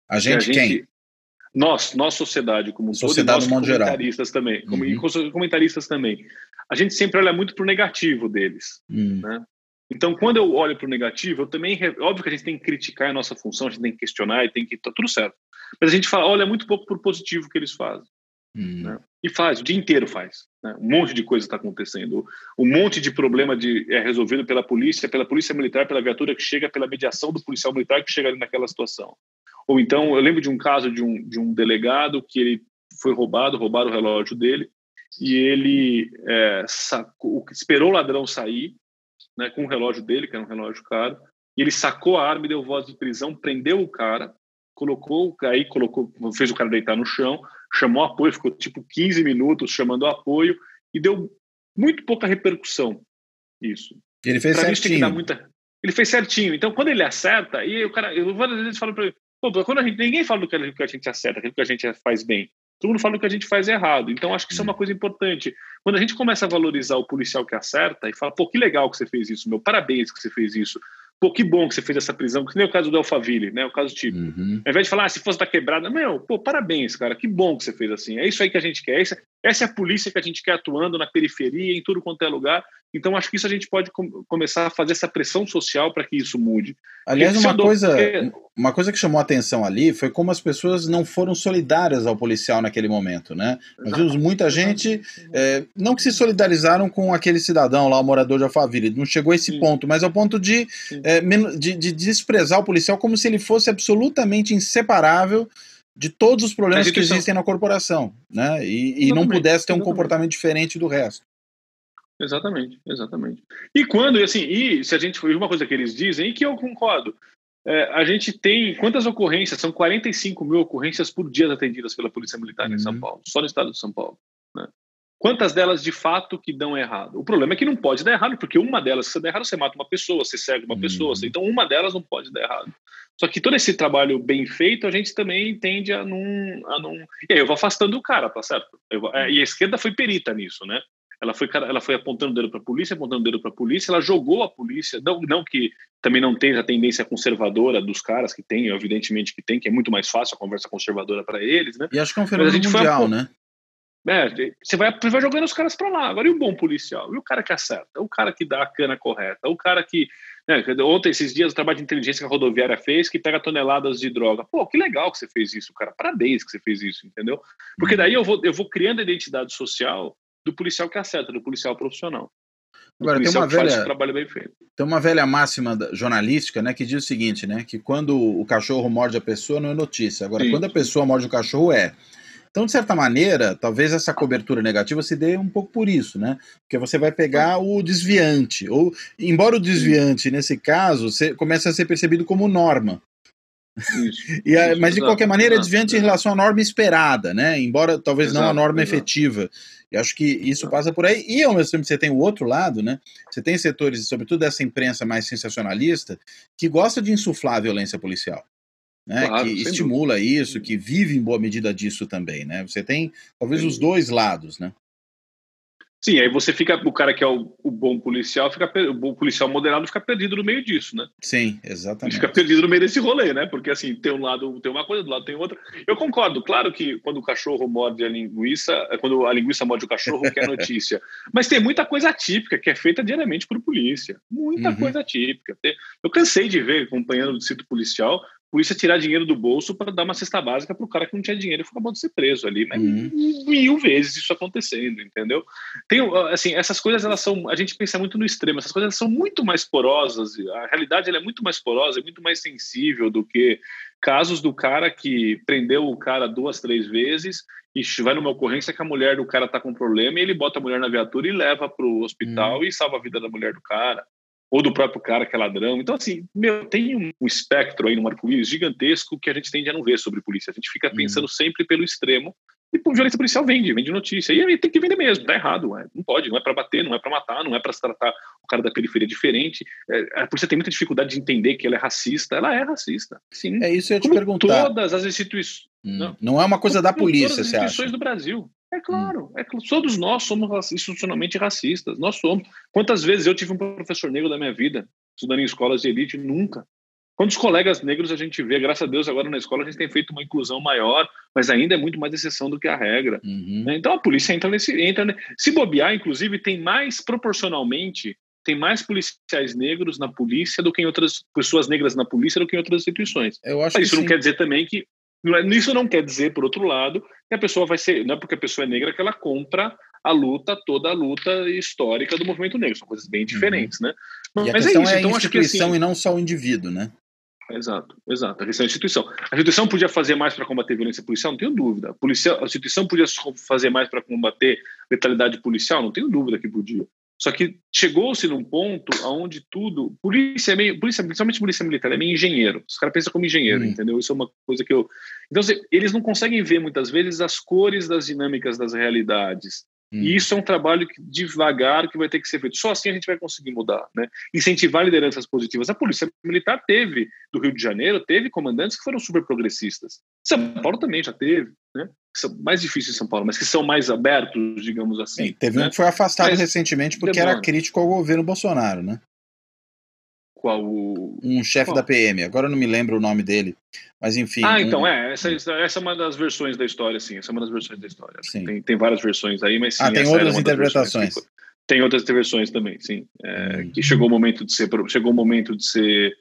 A gente, a gente quem? nós, nossa sociedade como sociedade todo, nós comentaristas geral. também, como, uhum. e comentaristas também, a gente sempre olha muito para o negativo deles, uhum. né? Então, quando eu olho para o negativo, eu também, óbvio que a gente tem que criticar a nossa função, a gente tem que questionar e tem que, tá tudo certo. Mas a gente fala, olha muito pouco para o positivo que eles fazem. Uhum. Né? E faz, o dia inteiro faz. Né? Um monte de coisa está acontecendo. Um monte de problema de, é resolvido pela polícia, pela polícia militar, pela viatura que chega, pela mediação do policial militar que chega ali naquela situação. Ou então, eu lembro de um caso de um, de um delegado que ele foi roubado, roubaram o relógio dele, e ele é, sacou, esperou o ladrão sair, né, com o relógio dele, que era um relógio caro, e ele sacou a arma e deu voz de prisão, prendeu o cara, colocou, aí colocou, fez o cara deitar no chão, chamou apoio, ficou tipo 15 minutos chamando apoio e deu muito pouca repercussão isso. Ele fez pra certinho. Muita... Ele fez certinho. Então, quando ele acerta, e o cara, eu várias vezes falo para ele, quando a gente, ninguém fala do que a gente acerta, aquilo que a gente faz bem. Todo mundo fala que a gente faz errado. Então, acho que isso é uma coisa importante. Quando a gente começa a valorizar o policial que acerta e fala, pô, que legal que você fez isso, meu, parabéns que você fez isso. Pô, que bom que você fez essa prisão, que nem o caso do Alphaville, né? O caso tipo. Uhum. Ao invés de falar, ah, se fosse da quebrada, meu, pô, parabéns, cara, que bom que você fez assim. É isso aí que a gente quer. Essa, essa é a polícia que a gente quer atuando na periferia, em tudo quanto é lugar. Então, acho que isso a gente pode com começar a fazer essa pressão social para que isso mude. Aliás, uma coisa, porque... uma coisa que chamou a atenção ali foi como as pessoas não foram solidárias ao policial naquele momento, né? Nós vimos muita gente, é, não que se solidarizaram com aquele cidadão lá, o morador de Alphaville, não chegou a esse Sim. ponto, mas ao ponto de, é, de, de desprezar o policial como se ele fosse absolutamente inseparável de todos os problemas que existem na corporação, né? E, e não pudesse ter um comportamento diferente do resto. Exatamente, exatamente. E quando, assim, e se a gente for uma coisa que eles dizem, e que eu concordo, é, a gente tem quantas ocorrências? São 45 mil ocorrências por dia atendidas pela Polícia Militar uhum. em São uhum. Paulo, só no estado de São Paulo. Né? Quantas delas de fato que dão errado? O problema é que não pode dar errado, porque uma delas, se você der errado, você mata uma pessoa, você segue uma uhum. pessoa, então uma delas não pode dar errado. Só que todo esse trabalho bem feito, a gente também tende a não. A não... E aí eu vou afastando o cara, tá certo? Vou... É, e a esquerda foi perita nisso, né? Ela foi, ela foi apontando o dedo para a polícia, apontando o dedo para a polícia, ela jogou a polícia, não, não que também não tenha a tendência conservadora dos caras que tem, evidentemente que tem, que é muito mais fácil a conversa conservadora para eles, né? E acho que é um fenômeno mundial, foi, né? É, você vai, você vai jogando os caras para lá. Agora, e o bom policial? E o cara que acerta? O cara que dá a cana correta? O cara que. Né, ontem, esses dias, o trabalho de inteligência que a rodoviária fez, que pega toneladas de droga. Pô, que legal que você fez isso, cara. Parabéns que você fez isso, entendeu? Porque uhum. daí eu vou, eu vou criando a identidade social do policial que acerta, do policial profissional. Agora, tem uma, velha, trabalho bem feito. tem uma velha máxima jornalística né, que diz o seguinte, né? Que quando o cachorro morde a pessoa não é notícia. Agora, Sim. quando a pessoa morde o cachorro, é. Então, de certa maneira, talvez essa cobertura negativa se dê um pouco por isso, né? Porque você vai pegar o desviante, ou, embora o desviante, nesse caso, comece a ser percebido como norma. E a, mas de qualquer maneira é desviante em relação à norma esperada, né? Embora talvez exato, não a norma exato. efetiva. E acho que isso passa por aí. E ao mesmo tempo você tem o outro lado, né? Você tem setores, sobretudo dessa imprensa mais sensacionalista, que gosta de insuflar a violência policial né, claro, que estimula dúvida. isso, que vive em boa medida disso também, né? Você tem talvez os dois lados, né? Sim, aí você fica, o cara que é o, o, bom policial, fica o bom policial moderado fica perdido no meio disso, né? Sim, exatamente. Ele fica perdido no meio desse rolê, né? Porque assim, tem um lado tem uma coisa, do lado tem outra. Eu concordo, claro que quando o cachorro morde a linguiça, é quando a linguiça morde o cachorro, que é notícia. Mas tem muita coisa atípica que é feita diariamente por polícia. Muita uhum. coisa atípica. Eu cansei de ver, acompanhando o sítio policial, polícia tirar dinheiro do bolso para dar uma cesta básica para o cara que não tinha dinheiro e acabou de ser preso ali. Mas uhum. mil vezes isso acontecendo, entendeu? Tem, assim, essas coisas, elas são. A gente pensa muito no extremo, essas coisas são muito mais porosas. A realidade é muito mais porosa, é muito mais sensível do que casos do cara que prendeu o cara duas, três vezes e vai numa ocorrência que a mulher do cara tá com problema e ele bota a mulher na viatura e leva para o hospital uhum. e salva a vida da mulher do cara ou do próprio cara que é ladrão. Então, assim, meu, tem um, um espectro aí no arco-íris gigantesco que a gente tende a não ver sobre polícia. A gente fica uhum. pensando uhum. sempre pelo extremo. E por violência policial vende, vende notícia. E aí tem que vender mesmo, tá errado. Não pode, não é para bater, não é para matar, não é para se tratar o cara da periferia diferente. É, a polícia tem muita dificuldade de entender que ela é racista. Ela é racista, sim. É isso eu ia te Como perguntar. Todas as instituições. Hum. Não, não é uma coisa da polícia, todas as instituições do Brasil. É claro, é, todos nós somos institucionalmente racistas, nós somos. Quantas vezes eu tive um professor negro da minha vida, estudando em escolas de elite? Nunca. Quantos colegas negros a gente vê? Graças a Deus, agora na escola a gente tem feito uma inclusão maior, mas ainda é muito mais exceção do que a regra. Uhum. Né? Então a polícia entra nesse. Entra, se bobear, inclusive, tem mais proporcionalmente, tem mais policiais negros na polícia do que em outras pessoas negras na polícia do que em outras instituições. Eu acho mas isso não sim. quer dizer também que isso não quer dizer, por outro lado, que a pessoa vai ser, não é porque a pessoa é negra que ela compra a luta, toda a luta histórica do movimento negro. São coisas bem uhum. diferentes, uhum. né? Mas, e a é questão é, isso. é a então, instituição assim, e não só o indivíduo, né? Exato, exato. A questão da instituição. A instituição podia fazer mais para combater violência policial? Não tenho dúvida. A, policial, a instituição podia fazer mais para combater letalidade policial? Não tenho dúvida que podia. Só que chegou-se num ponto onde tudo. Polícia é meio. Polícia, principalmente polícia militar, é meio engenheiro. Os caras pensam como engenheiro, hum. entendeu? Isso é uma coisa que eu. Então, eles não conseguem ver muitas vezes as cores das dinâmicas das realidades. Hum. E isso é um trabalho que, devagar que vai ter que ser feito. Só assim a gente vai conseguir mudar. Né? Incentivar lideranças positivas. A Polícia Militar teve, do Rio de Janeiro, teve comandantes que foram super progressistas. São Paulo também já teve. Né? Que são mais difíceis em São Paulo, mas que são mais abertos, digamos assim. teve né? um que foi afastado mas, recentemente porque demora. era crítico ao governo Bolsonaro, né? Qual o... Um chefe da PM, agora eu não me lembro o nome dele, mas enfim. Ah, então, um... é, essa, essa é uma das versões da história, sim, essa é uma das versões da história. Sim. Tem, tem várias versões aí, mas sim, Ah, tem outras interpretações. Tem outras versões também, sim. É, hum. Que chegou o momento de ser, chegou o momento de ser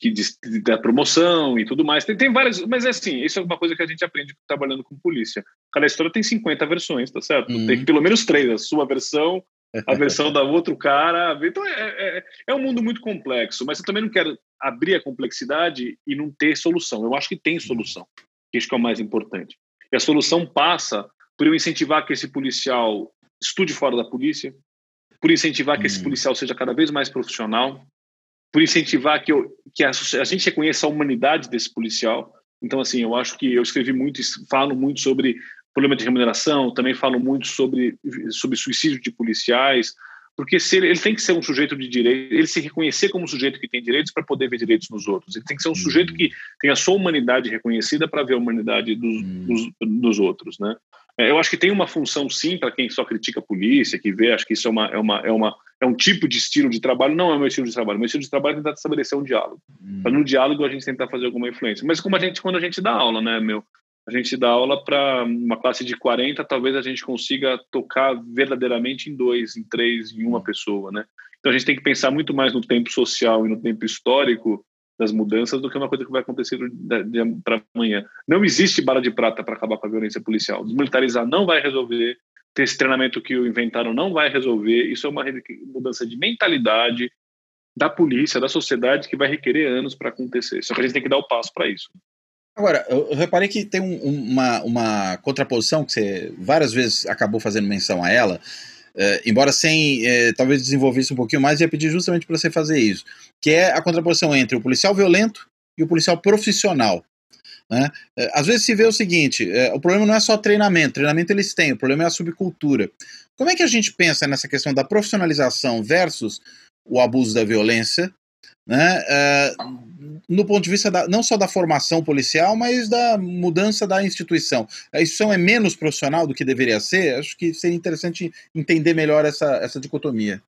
que de, de, da promoção e tudo mais. Tem, tem várias, mas é assim, isso é uma coisa que a gente aprende trabalhando com polícia. Cada história tem 50 versões, tá certo? Uhum. Tem pelo menos três, a sua versão, a versão da outro cara. Então é, é, é, um mundo muito complexo, mas eu também não quero abrir a complexidade e não ter solução. Eu acho que tem solução, que isso que é o mais importante. E a solução passa por eu incentivar que esse policial estude fora da polícia, por incentivar que esse hum. policial seja cada vez mais profissional, por incentivar que, eu, que a, a gente reconheça a humanidade desse policial. Então, assim, eu acho que eu escrevi muito, falo muito sobre problema de remuneração, também falo muito sobre, sobre suicídio de policiais, porque se ele, ele, tem que ser um sujeito de direito, ele se reconhecer como um sujeito que tem direitos para poder ver direitos nos outros. Ele tem que ser um sujeito que tem a sua humanidade reconhecida para ver a humanidade dos, hum. dos, dos, outros, né? É, eu acho que tem uma função sim para quem só critica a polícia, que vê, acho que isso é uma, é uma, é uma é um tipo de estilo de trabalho, não é o meu estilo de trabalho. Meu estilo de trabalho é tentar estabelecer um diálogo. Para no diálogo a gente tentar fazer alguma influência. Mas como a gente quando a gente dá aula, né, meu? A gente dá aula para uma classe de 40, talvez a gente consiga tocar verdadeiramente em dois, em três, em uma pessoa, né? Então a gente tem que pensar muito mais no tempo social e no tempo histórico das mudanças do que uma coisa que vai acontecer para amanhã. Não existe bala de prata para acabar com a violência policial. Desmilitarizar não vai resolver. Ter esse treinamento que inventaram não vai resolver. Isso é uma mudança de mentalidade da polícia, da sociedade, que vai requerer anos para acontecer. Só que a gente tem que dar o passo para isso. Agora, eu reparei que tem um, uma, uma contraposição que você várias vezes acabou fazendo menção a ela, é, embora sem é, talvez desenvolver isso um pouquinho mais, ia pedir justamente para você fazer isso, que é a contraposição entre o policial violento e o policial profissional. Né? É, às vezes se vê o seguinte: o problema não é só treinamento, treinamento eles têm, o problema é a subcultura. Como é que a gente pensa nessa questão da profissionalização versus o abuso da violência né, uh, no ponto de vista da, não só da formação policial, mas da mudança da instituição. A instituição é menos profissional do que deveria ser? Acho que seria interessante entender melhor essa, essa dicotomia.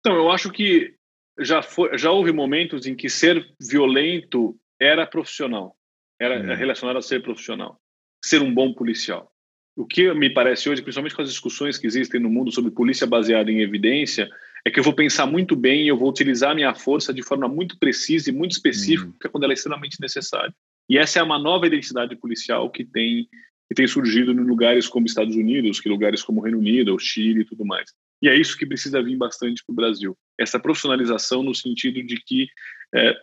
Então, eu acho que já, foi, já houve momentos em que ser violento era profissional, era hum. relacionado a ser profissional, ser um bom policial. O que me parece hoje, principalmente com as discussões que existem no mundo sobre polícia baseada em evidência, é que eu vou pensar muito bem e eu vou utilizar a minha força de forma muito precisa e muito específica uhum. quando ela é extremamente necessária. E essa é uma nova identidade policial que tem que tem surgido em lugares como Estados Unidos, que lugares como Reino Unido, Chile e tudo mais. E é isso que precisa vir bastante para o Brasil. Essa profissionalização no sentido de que é,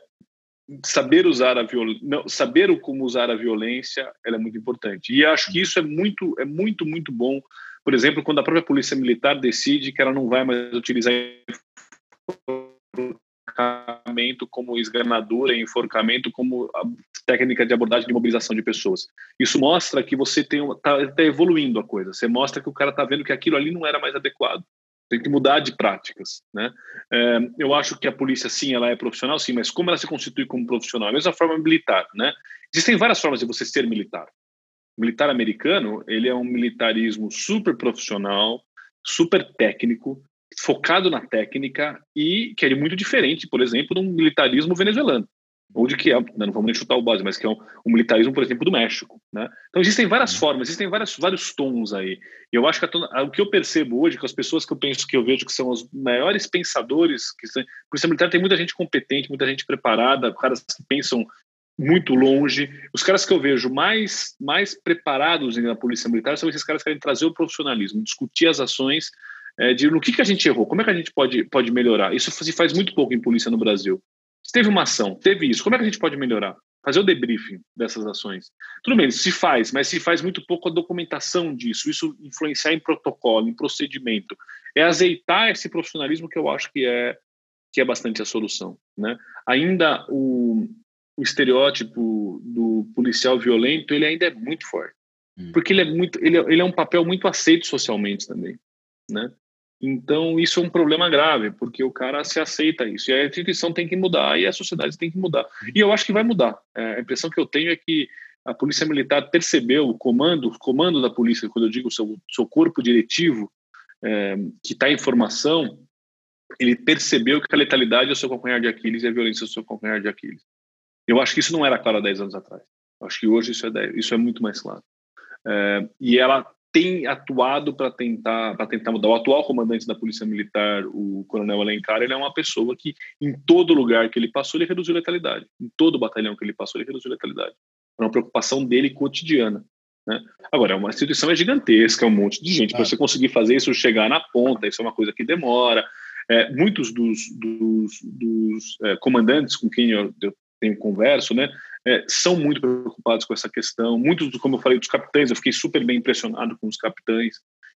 saber usar a violência, saber como usar a violência, é muito importante. E acho que isso é muito, é muito, muito bom por exemplo, quando a própria polícia militar decide que ela não vai mais utilizar enforcamento como esganadura, enforcamento como técnica de abordagem de mobilização de pessoas. Isso mostra que você está tá evoluindo a coisa. Você mostra que o cara está vendo que aquilo ali não era mais adequado. Tem que mudar de práticas, né? É, eu acho que a polícia, sim, ela é profissional, sim, mas como ela se constitui como profissional? A mesma forma militar, né? Existem várias formas de você ser militar. O militar americano, ele é um militarismo super profissional, super técnico, focado na técnica e que é muito diferente, por exemplo, de um militarismo venezuelano, ou de que é, né, não vamos nem chutar o base, mas que é um, um militarismo, por exemplo, do México, né? Então existem várias uhum. formas, existem vários, vários tons aí. E eu acho que a, o que eu percebo hoje, que as pessoas que eu penso que eu vejo que são os maiores pensadores, que são, por isso militar tem muita gente competente, muita gente preparada, caras que pensam muito longe. Os caras que eu vejo mais, mais preparados na polícia militar são esses caras que querem trazer o profissionalismo, discutir as ações, é, de no que, que a gente errou, como é que a gente pode, pode melhorar. Isso se faz muito pouco em polícia no Brasil. teve uma ação, teve isso, como é que a gente pode melhorar? Fazer o debriefing dessas ações. Tudo bem, se faz, mas se faz muito pouco a documentação disso, isso influenciar em protocolo, em procedimento. É azeitar esse profissionalismo que eu acho que é que é bastante a solução, né? Ainda o, o estereótipo do policial violento, ele ainda é muito forte. Hum. Porque ele é muito ele, é, ele é um papel muito aceito socialmente também, né? Então, isso é um problema grave, porque o cara se aceita isso. E a instituição tem que mudar e a sociedade tem que mudar. E eu acho que vai mudar. É, a impressão que eu tenho é que a Polícia Militar percebeu o comando, o comando da polícia, quando eu digo seu, seu corpo diretivo, é, que está em formação, ele percebeu que a letalidade é o seu calcanhar de Aquiles e a violência é o seu calcanhar de Aquiles. Eu acho que isso não era claro há 10 anos atrás. Eu acho que hoje isso é, isso é muito mais claro. É, e ela tem atuado para tentar para tentar mudar. O atual comandante da Polícia Militar, o Coronel Alencar, ele é uma pessoa que em todo lugar que ele passou ele reduziu a letalidade. Em todo batalhão que ele passou ele reduziu a letalidade. É uma preocupação dele cotidiana. Né? Agora, é uma instituição é gigantesca, é um monte de gente. Para você conseguir fazer isso chegar na ponta, isso é uma coisa que demora. É, muitos dos, dos, dos é, comandantes com quem eu, eu tenho converso, né, é, são muito preocupados com essa questão. Muitos, como eu falei, dos capitães, eu fiquei super bem impressionado com os capitães.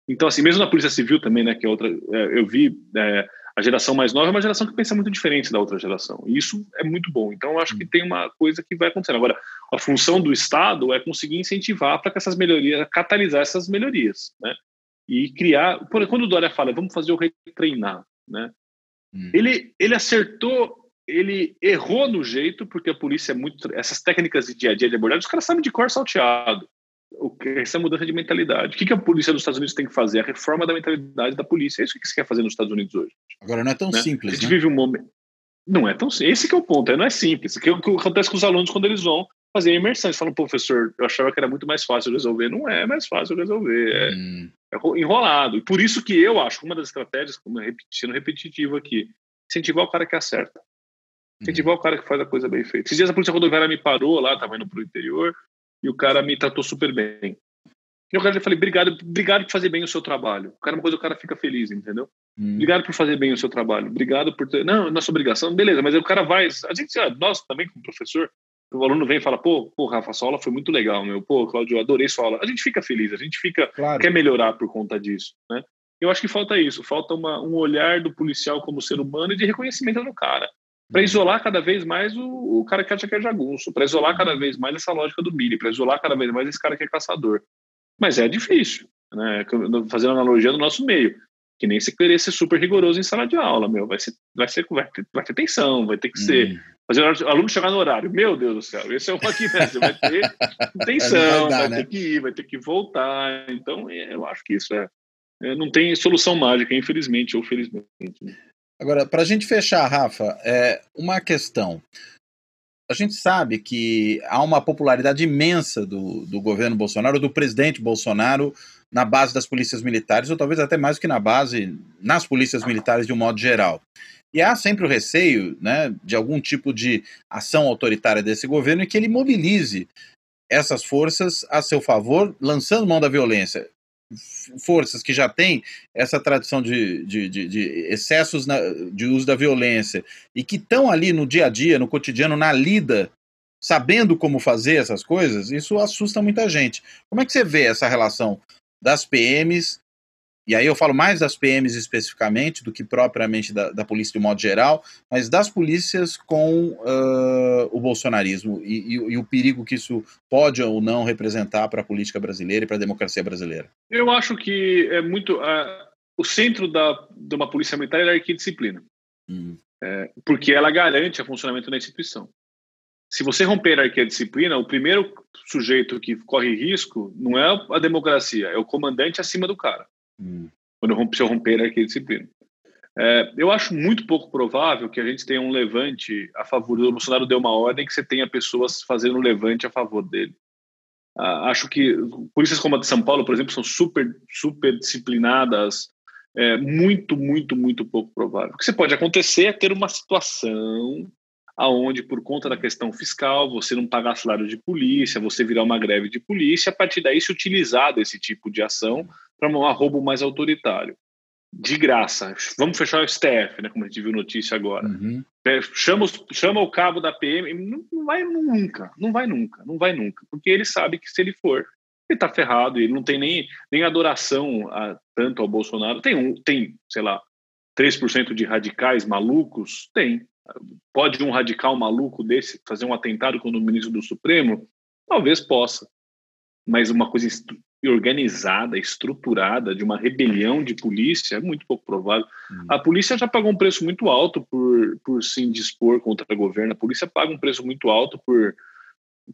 Então, assim, mesmo na Polícia Civil também, né, que é outra, é, eu vi é, a geração mais nova é uma geração que pensa muito diferente da outra geração. E isso é muito bom. Então, eu acho que tem uma coisa que vai acontecer. Agora, a função do Estado é conseguir incentivar para que essas melhorias, catalisar essas melhorias, né? E criar. Quando o Dória fala, vamos fazer o retreinar, né? Hum. Ele, ele acertou ele errou no jeito, porque a polícia é muito. Essas técnicas de dia a dia de abordagem, os caras sabem de cor salteado. O que, essa mudança de mentalidade. O que, que a polícia dos Estados Unidos tem que fazer? A reforma da mentalidade da polícia. É isso que você quer fazer nos Estados Unidos hoje. Agora, não é tão né? simples. A gente né? vive um momento. Não é tão Esse que é o ponto, não é simples. O que, o que acontece com os alunos quando eles vão fazer a imersão. Eles falam, professor, eu achava que era muito mais fácil resolver. Não é mais fácil resolver. É, hum. é enrolado. E por isso que eu acho que uma das estratégias, como sendo repetitivo aqui, incentivar o cara que acerta. Incentivar uhum. o cara que faz a coisa bem feita. Esses dias a polícia rodoviária me parou lá, tava indo pro interior, e o cara me tratou super bem. E eu falei, obrigado, obrigado por fazer bem o seu trabalho. O cara, uma coisa, o cara fica feliz, entendeu? Hum. Obrigado por fazer bem o seu trabalho. Obrigado por ter. Não, nossa obrigação, beleza, mas aí o cara vai. A gente, nós também, como professor, o aluno vem e fala, pô, pô, Rafa, sua aula foi muito legal, meu. Pô, Claudio, adorei sua aula. A gente fica feliz, a gente fica. Claro. quer melhorar por conta disso, né? Eu acho que falta isso, falta uma, um olhar do policial como ser humano e de reconhecimento do cara para isolar cada vez mais o, o cara que acha que é jagunço, para isolar cada vez mais essa lógica do milho, para isolar cada vez mais esse cara que é caçador. Mas é difícil, né? Fazendo analogia do nosso meio, que nem se querer ser super rigoroso em sala de aula, meu, vai ser, vai ser, vai ter, vai ter tensão, vai ter que ser. Hum. Fazer o aluno chegar no horário, meu Deus do céu, esse é o aqui, né? Você vai ter tensão, vai, dar, vai né? ter que ir, vai ter que voltar. Então, eu acho que isso é, é não tem solução mágica, infelizmente ou felizmente. Né? Agora, para a gente fechar, Rafa, é uma questão. A gente sabe que há uma popularidade imensa do, do governo Bolsonaro, do presidente Bolsonaro, na base das polícias militares, ou talvez até mais do que na base, nas polícias militares de um modo geral. E há sempre o receio né, de algum tipo de ação autoritária desse governo e que ele mobilize essas forças a seu favor, lançando mão da violência forças que já têm essa tradição de, de, de, de excessos na, de uso da violência e que estão ali no dia a dia, no cotidiano, na lida, sabendo como fazer essas coisas, isso assusta muita gente. Como é que você vê essa relação das PMs e aí eu falo mais das PMs especificamente do que propriamente da, da polícia de modo geral, mas das polícias com uh, o bolsonarismo e, e, e, o perigo que isso pode ou não representar para a política brasileira e para a democracia brasileira. Eu acho que é muito uh, o centro da, de uma polícia militar é a arquidisciplina, hum. é, porque ela garante o funcionamento da instituição. Se você romper a arquidisciplina, o primeiro sujeito que corre risco não é a democracia, é o comandante acima do cara. Hum. Quando eu romper, se eu romper aqui a disciplina. É, eu acho muito pouco provável que a gente tenha um levante a favor do Bolsonaro deu uma ordem que você tenha pessoas fazendo um levante a favor dele. Ah, acho que polícias como a de São Paulo, por exemplo, são super super disciplinadas. É muito, muito, muito pouco provável. O que você pode acontecer é ter uma situação aonde por conta da questão fiscal você não pagar salário de polícia, você virar uma greve de polícia, a partir daí se utilizar desse tipo de ação para um arrobo mais autoritário. de graça. Vamos fechar o STF, né, como a gente viu notícia agora. Uhum. É, chama, chama o cabo da PM, não vai nunca, não vai nunca, não vai nunca, porque ele sabe que se ele for, ele está ferrado, ele não tem nem, nem adoração a, tanto ao Bolsonaro. Tem, um, tem, sei lá, 3% de radicais malucos? Tem. Pode um radical maluco desse fazer um atentado contra o ministro do Supremo? Talvez possa. Mas uma coisa organizada, estruturada, de uma rebelião de polícia, é muito pouco provável. Hum. A polícia já pagou um preço muito alto por, por se indispor contra o governo, a polícia paga um preço muito alto por,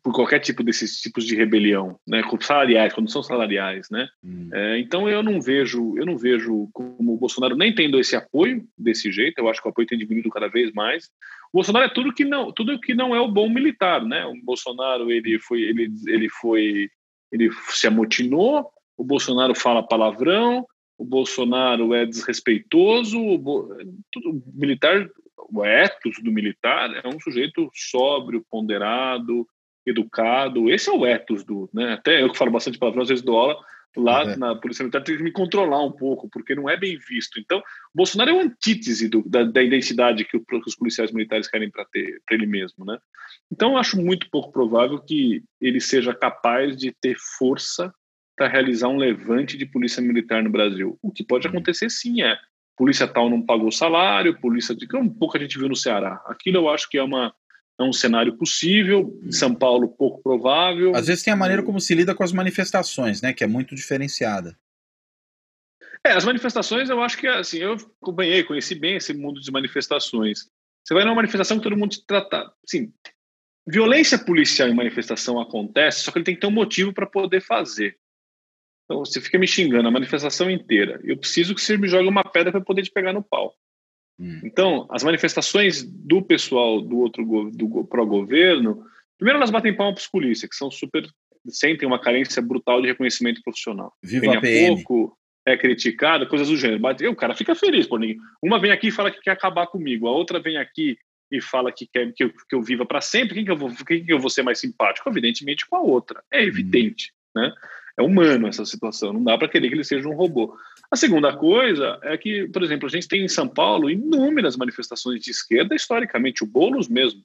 por qualquer tipo desses tipos de rebelião, né, salariais, quando são salariais, né. Hum. É, então eu não vejo, eu não vejo como o Bolsonaro nem tendo esse apoio desse jeito. Eu acho que o apoio tem diminuído cada vez mais. O Bolsonaro é tudo que não, tudo que não é o bom militar, né. O Bolsonaro ele foi, ele, ele foi ele se amotinou, o Bolsonaro fala palavrão, o Bolsonaro é desrespeitoso, o, tudo, o militar, o ethos do militar é um sujeito sóbrio, ponderado, educado. Esse é o ethos do, né? Até eu que falo bastante palavrão, às vezes dou aula, lá é. na Polícia Militar tem que me controlar um pouco, porque não é bem visto. Então, o Bolsonaro é uma antítese do, da, da, identidade que, o, que, os policiais militares querem para ele mesmo, né? Então, eu acho muito pouco provável que ele seja capaz de ter força para realizar um levante de polícia militar no Brasil. O que pode acontecer, sim, é polícia tal não pagou salário, polícia de que um pouco a gente viu no Ceará. Aquilo eu acho que é uma é um cenário possível, em São Paulo pouco provável. Às vezes tem a maneira como se lida com as manifestações, né, que é muito diferenciada. É, as manifestações eu acho que assim, eu acompanhei, conheci bem esse mundo de manifestações. Você vai numa manifestação que todo mundo te trata, assim, violência policial em manifestação acontece, só que ele tem que ter um motivo para poder fazer. Então você fica me xingando a manifestação inteira. Eu preciso que você me jogue uma pedra para poder te pegar no pau. Hum. Então, as manifestações do pessoal do outro do pró-governo, primeiro elas batem palma para os polícias, que são super sentem uma carência brutal de reconhecimento profissional. Viva a PM. pouco é criticada, coisas do gênero. Mas o cara fica feliz por ninguém. Uma vem aqui e fala que quer acabar comigo, a outra vem aqui e fala que quer que eu, que eu viva para sempre. Quem que eu vou, quem que eu vou ser mais simpático? Evidentemente com a outra. É evidente, hum. né? É humano essa situação. Não dá para querer que ele seja um robô. A segunda coisa é que, por exemplo, a gente tem em São Paulo inúmeras manifestações de esquerda, historicamente, o Boulos mesmo,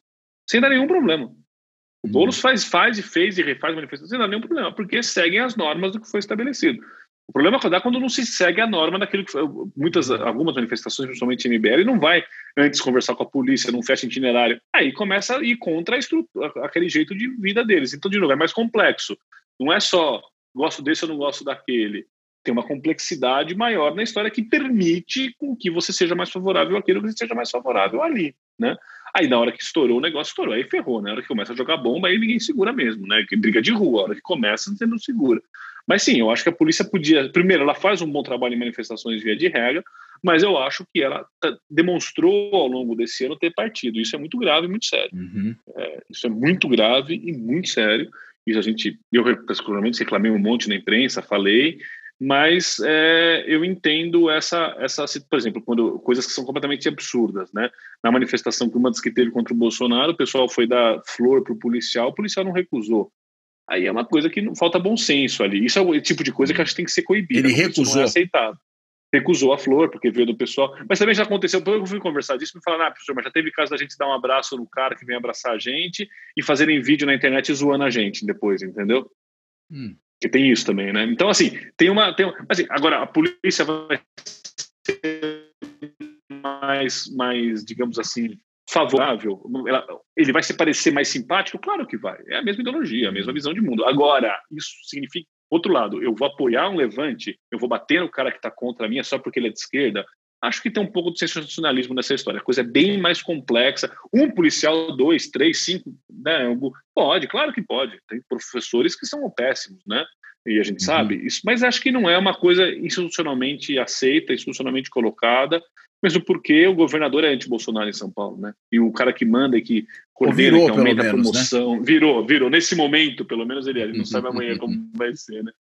sem dar nenhum problema. O uhum. Boulos faz, faz e fez e refaz manifestações sem dar nenhum problema, porque seguem as normas do que foi estabelecido. O problema é quando não se segue a norma daquilo que foi, muitas, algumas manifestações, principalmente MBL, não vai antes conversar com a polícia, não fecha itinerário. Aí começa a ir contra a estrutura, aquele jeito de vida deles. Então, de novo, é mais complexo. Não é só gosto desse ou não gosto daquele tem uma complexidade maior na história que permite com que você seja mais favorável àquilo que seja mais favorável ali, né? Aí na hora que estourou o negócio, estourou, aí ferrou, né? Na hora que começa a jogar bomba, aí ninguém segura mesmo, né? Que briga de rua, a hora que começa, você não segura. Mas sim, eu acho que a polícia podia. Primeiro, ela faz um bom trabalho em manifestações via de regra, mas eu acho que ela demonstrou ao longo desse ano ter partido. Isso é muito grave e muito sério. Uhum. É, isso é muito grave e muito sério. Isso a gente, eu particularmente reclamei um monte na imprensa, falei, mas é, eu entendo essa, essa, por exemplo, quando coisas que são completamente absurdas, né? Na manifestação que uma das que teve contra o Bolsonaro, o pessoal foi dar flor para o policial, o policial não recusou. Aí é uma coisa que não falta bom senso ali. Isso é o tipo de coisa que acho que tem que ser coibido. Ele recusou. Não é aceitado. Recusou a flor, porque veio do pessoal. Mas também já aconteceu, eu fui conversar disso, me falaram, ah, professor, mas já teve caso da gente dar um abraço no cara que vem abraçar a gente e fazerem vídeo na internet zoando a gente depois, entendeu? Hum que tem isso também, né? Então, assim, tem uma. Tem, assim, agora, a polícia vai ser mais, mais digamos assim, favorável. Ela, ele vai se parecer mais simpático? Claro que vai. É a mesma ideologia, a mesma visão de mundo. Agora, isso significa. Outro lado, eu vou apoiar um levante, eu vou bater no cara que está contra mim só porque ele é de esquerda. Acho que tem um pouco de sensacionalismo nessa história. A coisa é bem mais complexa. Um policial, dois, três, cinco, né? Pode, claro que pode. Tem professores que são péssimos, né? E a gente uhum. sabe isso, mas acho que não é uma coisa institucionalmente aceita, institucionalmente colocada, mesmo porque o governador é anti-Bolsonaro em São Paulo, né? E o cara que manda e que coordena, virou, que aumenta menos, a né? promoção, né? virou, virou. Nesse momento, pelo menos ele é, ele não sabe amanhã como vai ser, né?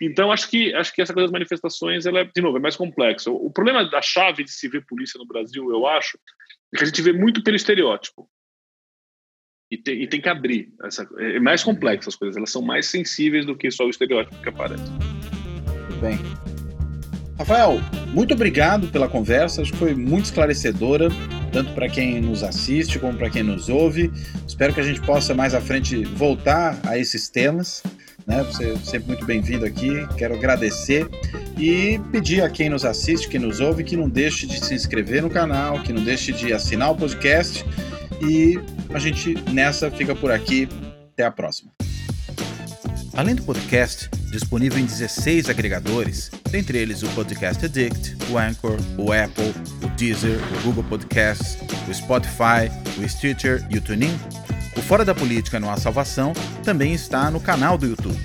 Então, acho que, acho que essa coisa das manifestações, ela é, de novo, é mais complexa. O problema da chave de se ver polícia no Brasil, eu acho, é que a gente vê muito pelo estereótipo. E tem, e tem que abrir. Essa, é mais complexo as coisas, elas são mais sensíveis do que só o estereótipo que aparece. Bem. Rafael, muito obrigado pela conversa, acho que foi muito esclarecedora, tanto para quem nos assiste como para quem nos ouve. Espero que a gente possa mais à frente voltar a esses temas. Né? Você é sempre muito bem-vindo aqui. Quero agradecer e pedir a quem nos assiste, quem nos ouve, que não deixe de se inscrever no canal, que não deixe de assinar o podcast. E a gente nessa fica por aqui. Até a próxima. Além do podcast, disponível em 16 agregadores, dentre eles o Podcast Addict, o Anchor, o Apple, o Deezer, o Google Podcasts, o Spotify, o Stitcher e o TuneIn, o Fora da Política Não Há Salvação também está no canal do YouTube.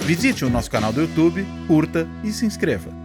Visite o nosso canal do YouTube, curta e se inscreva.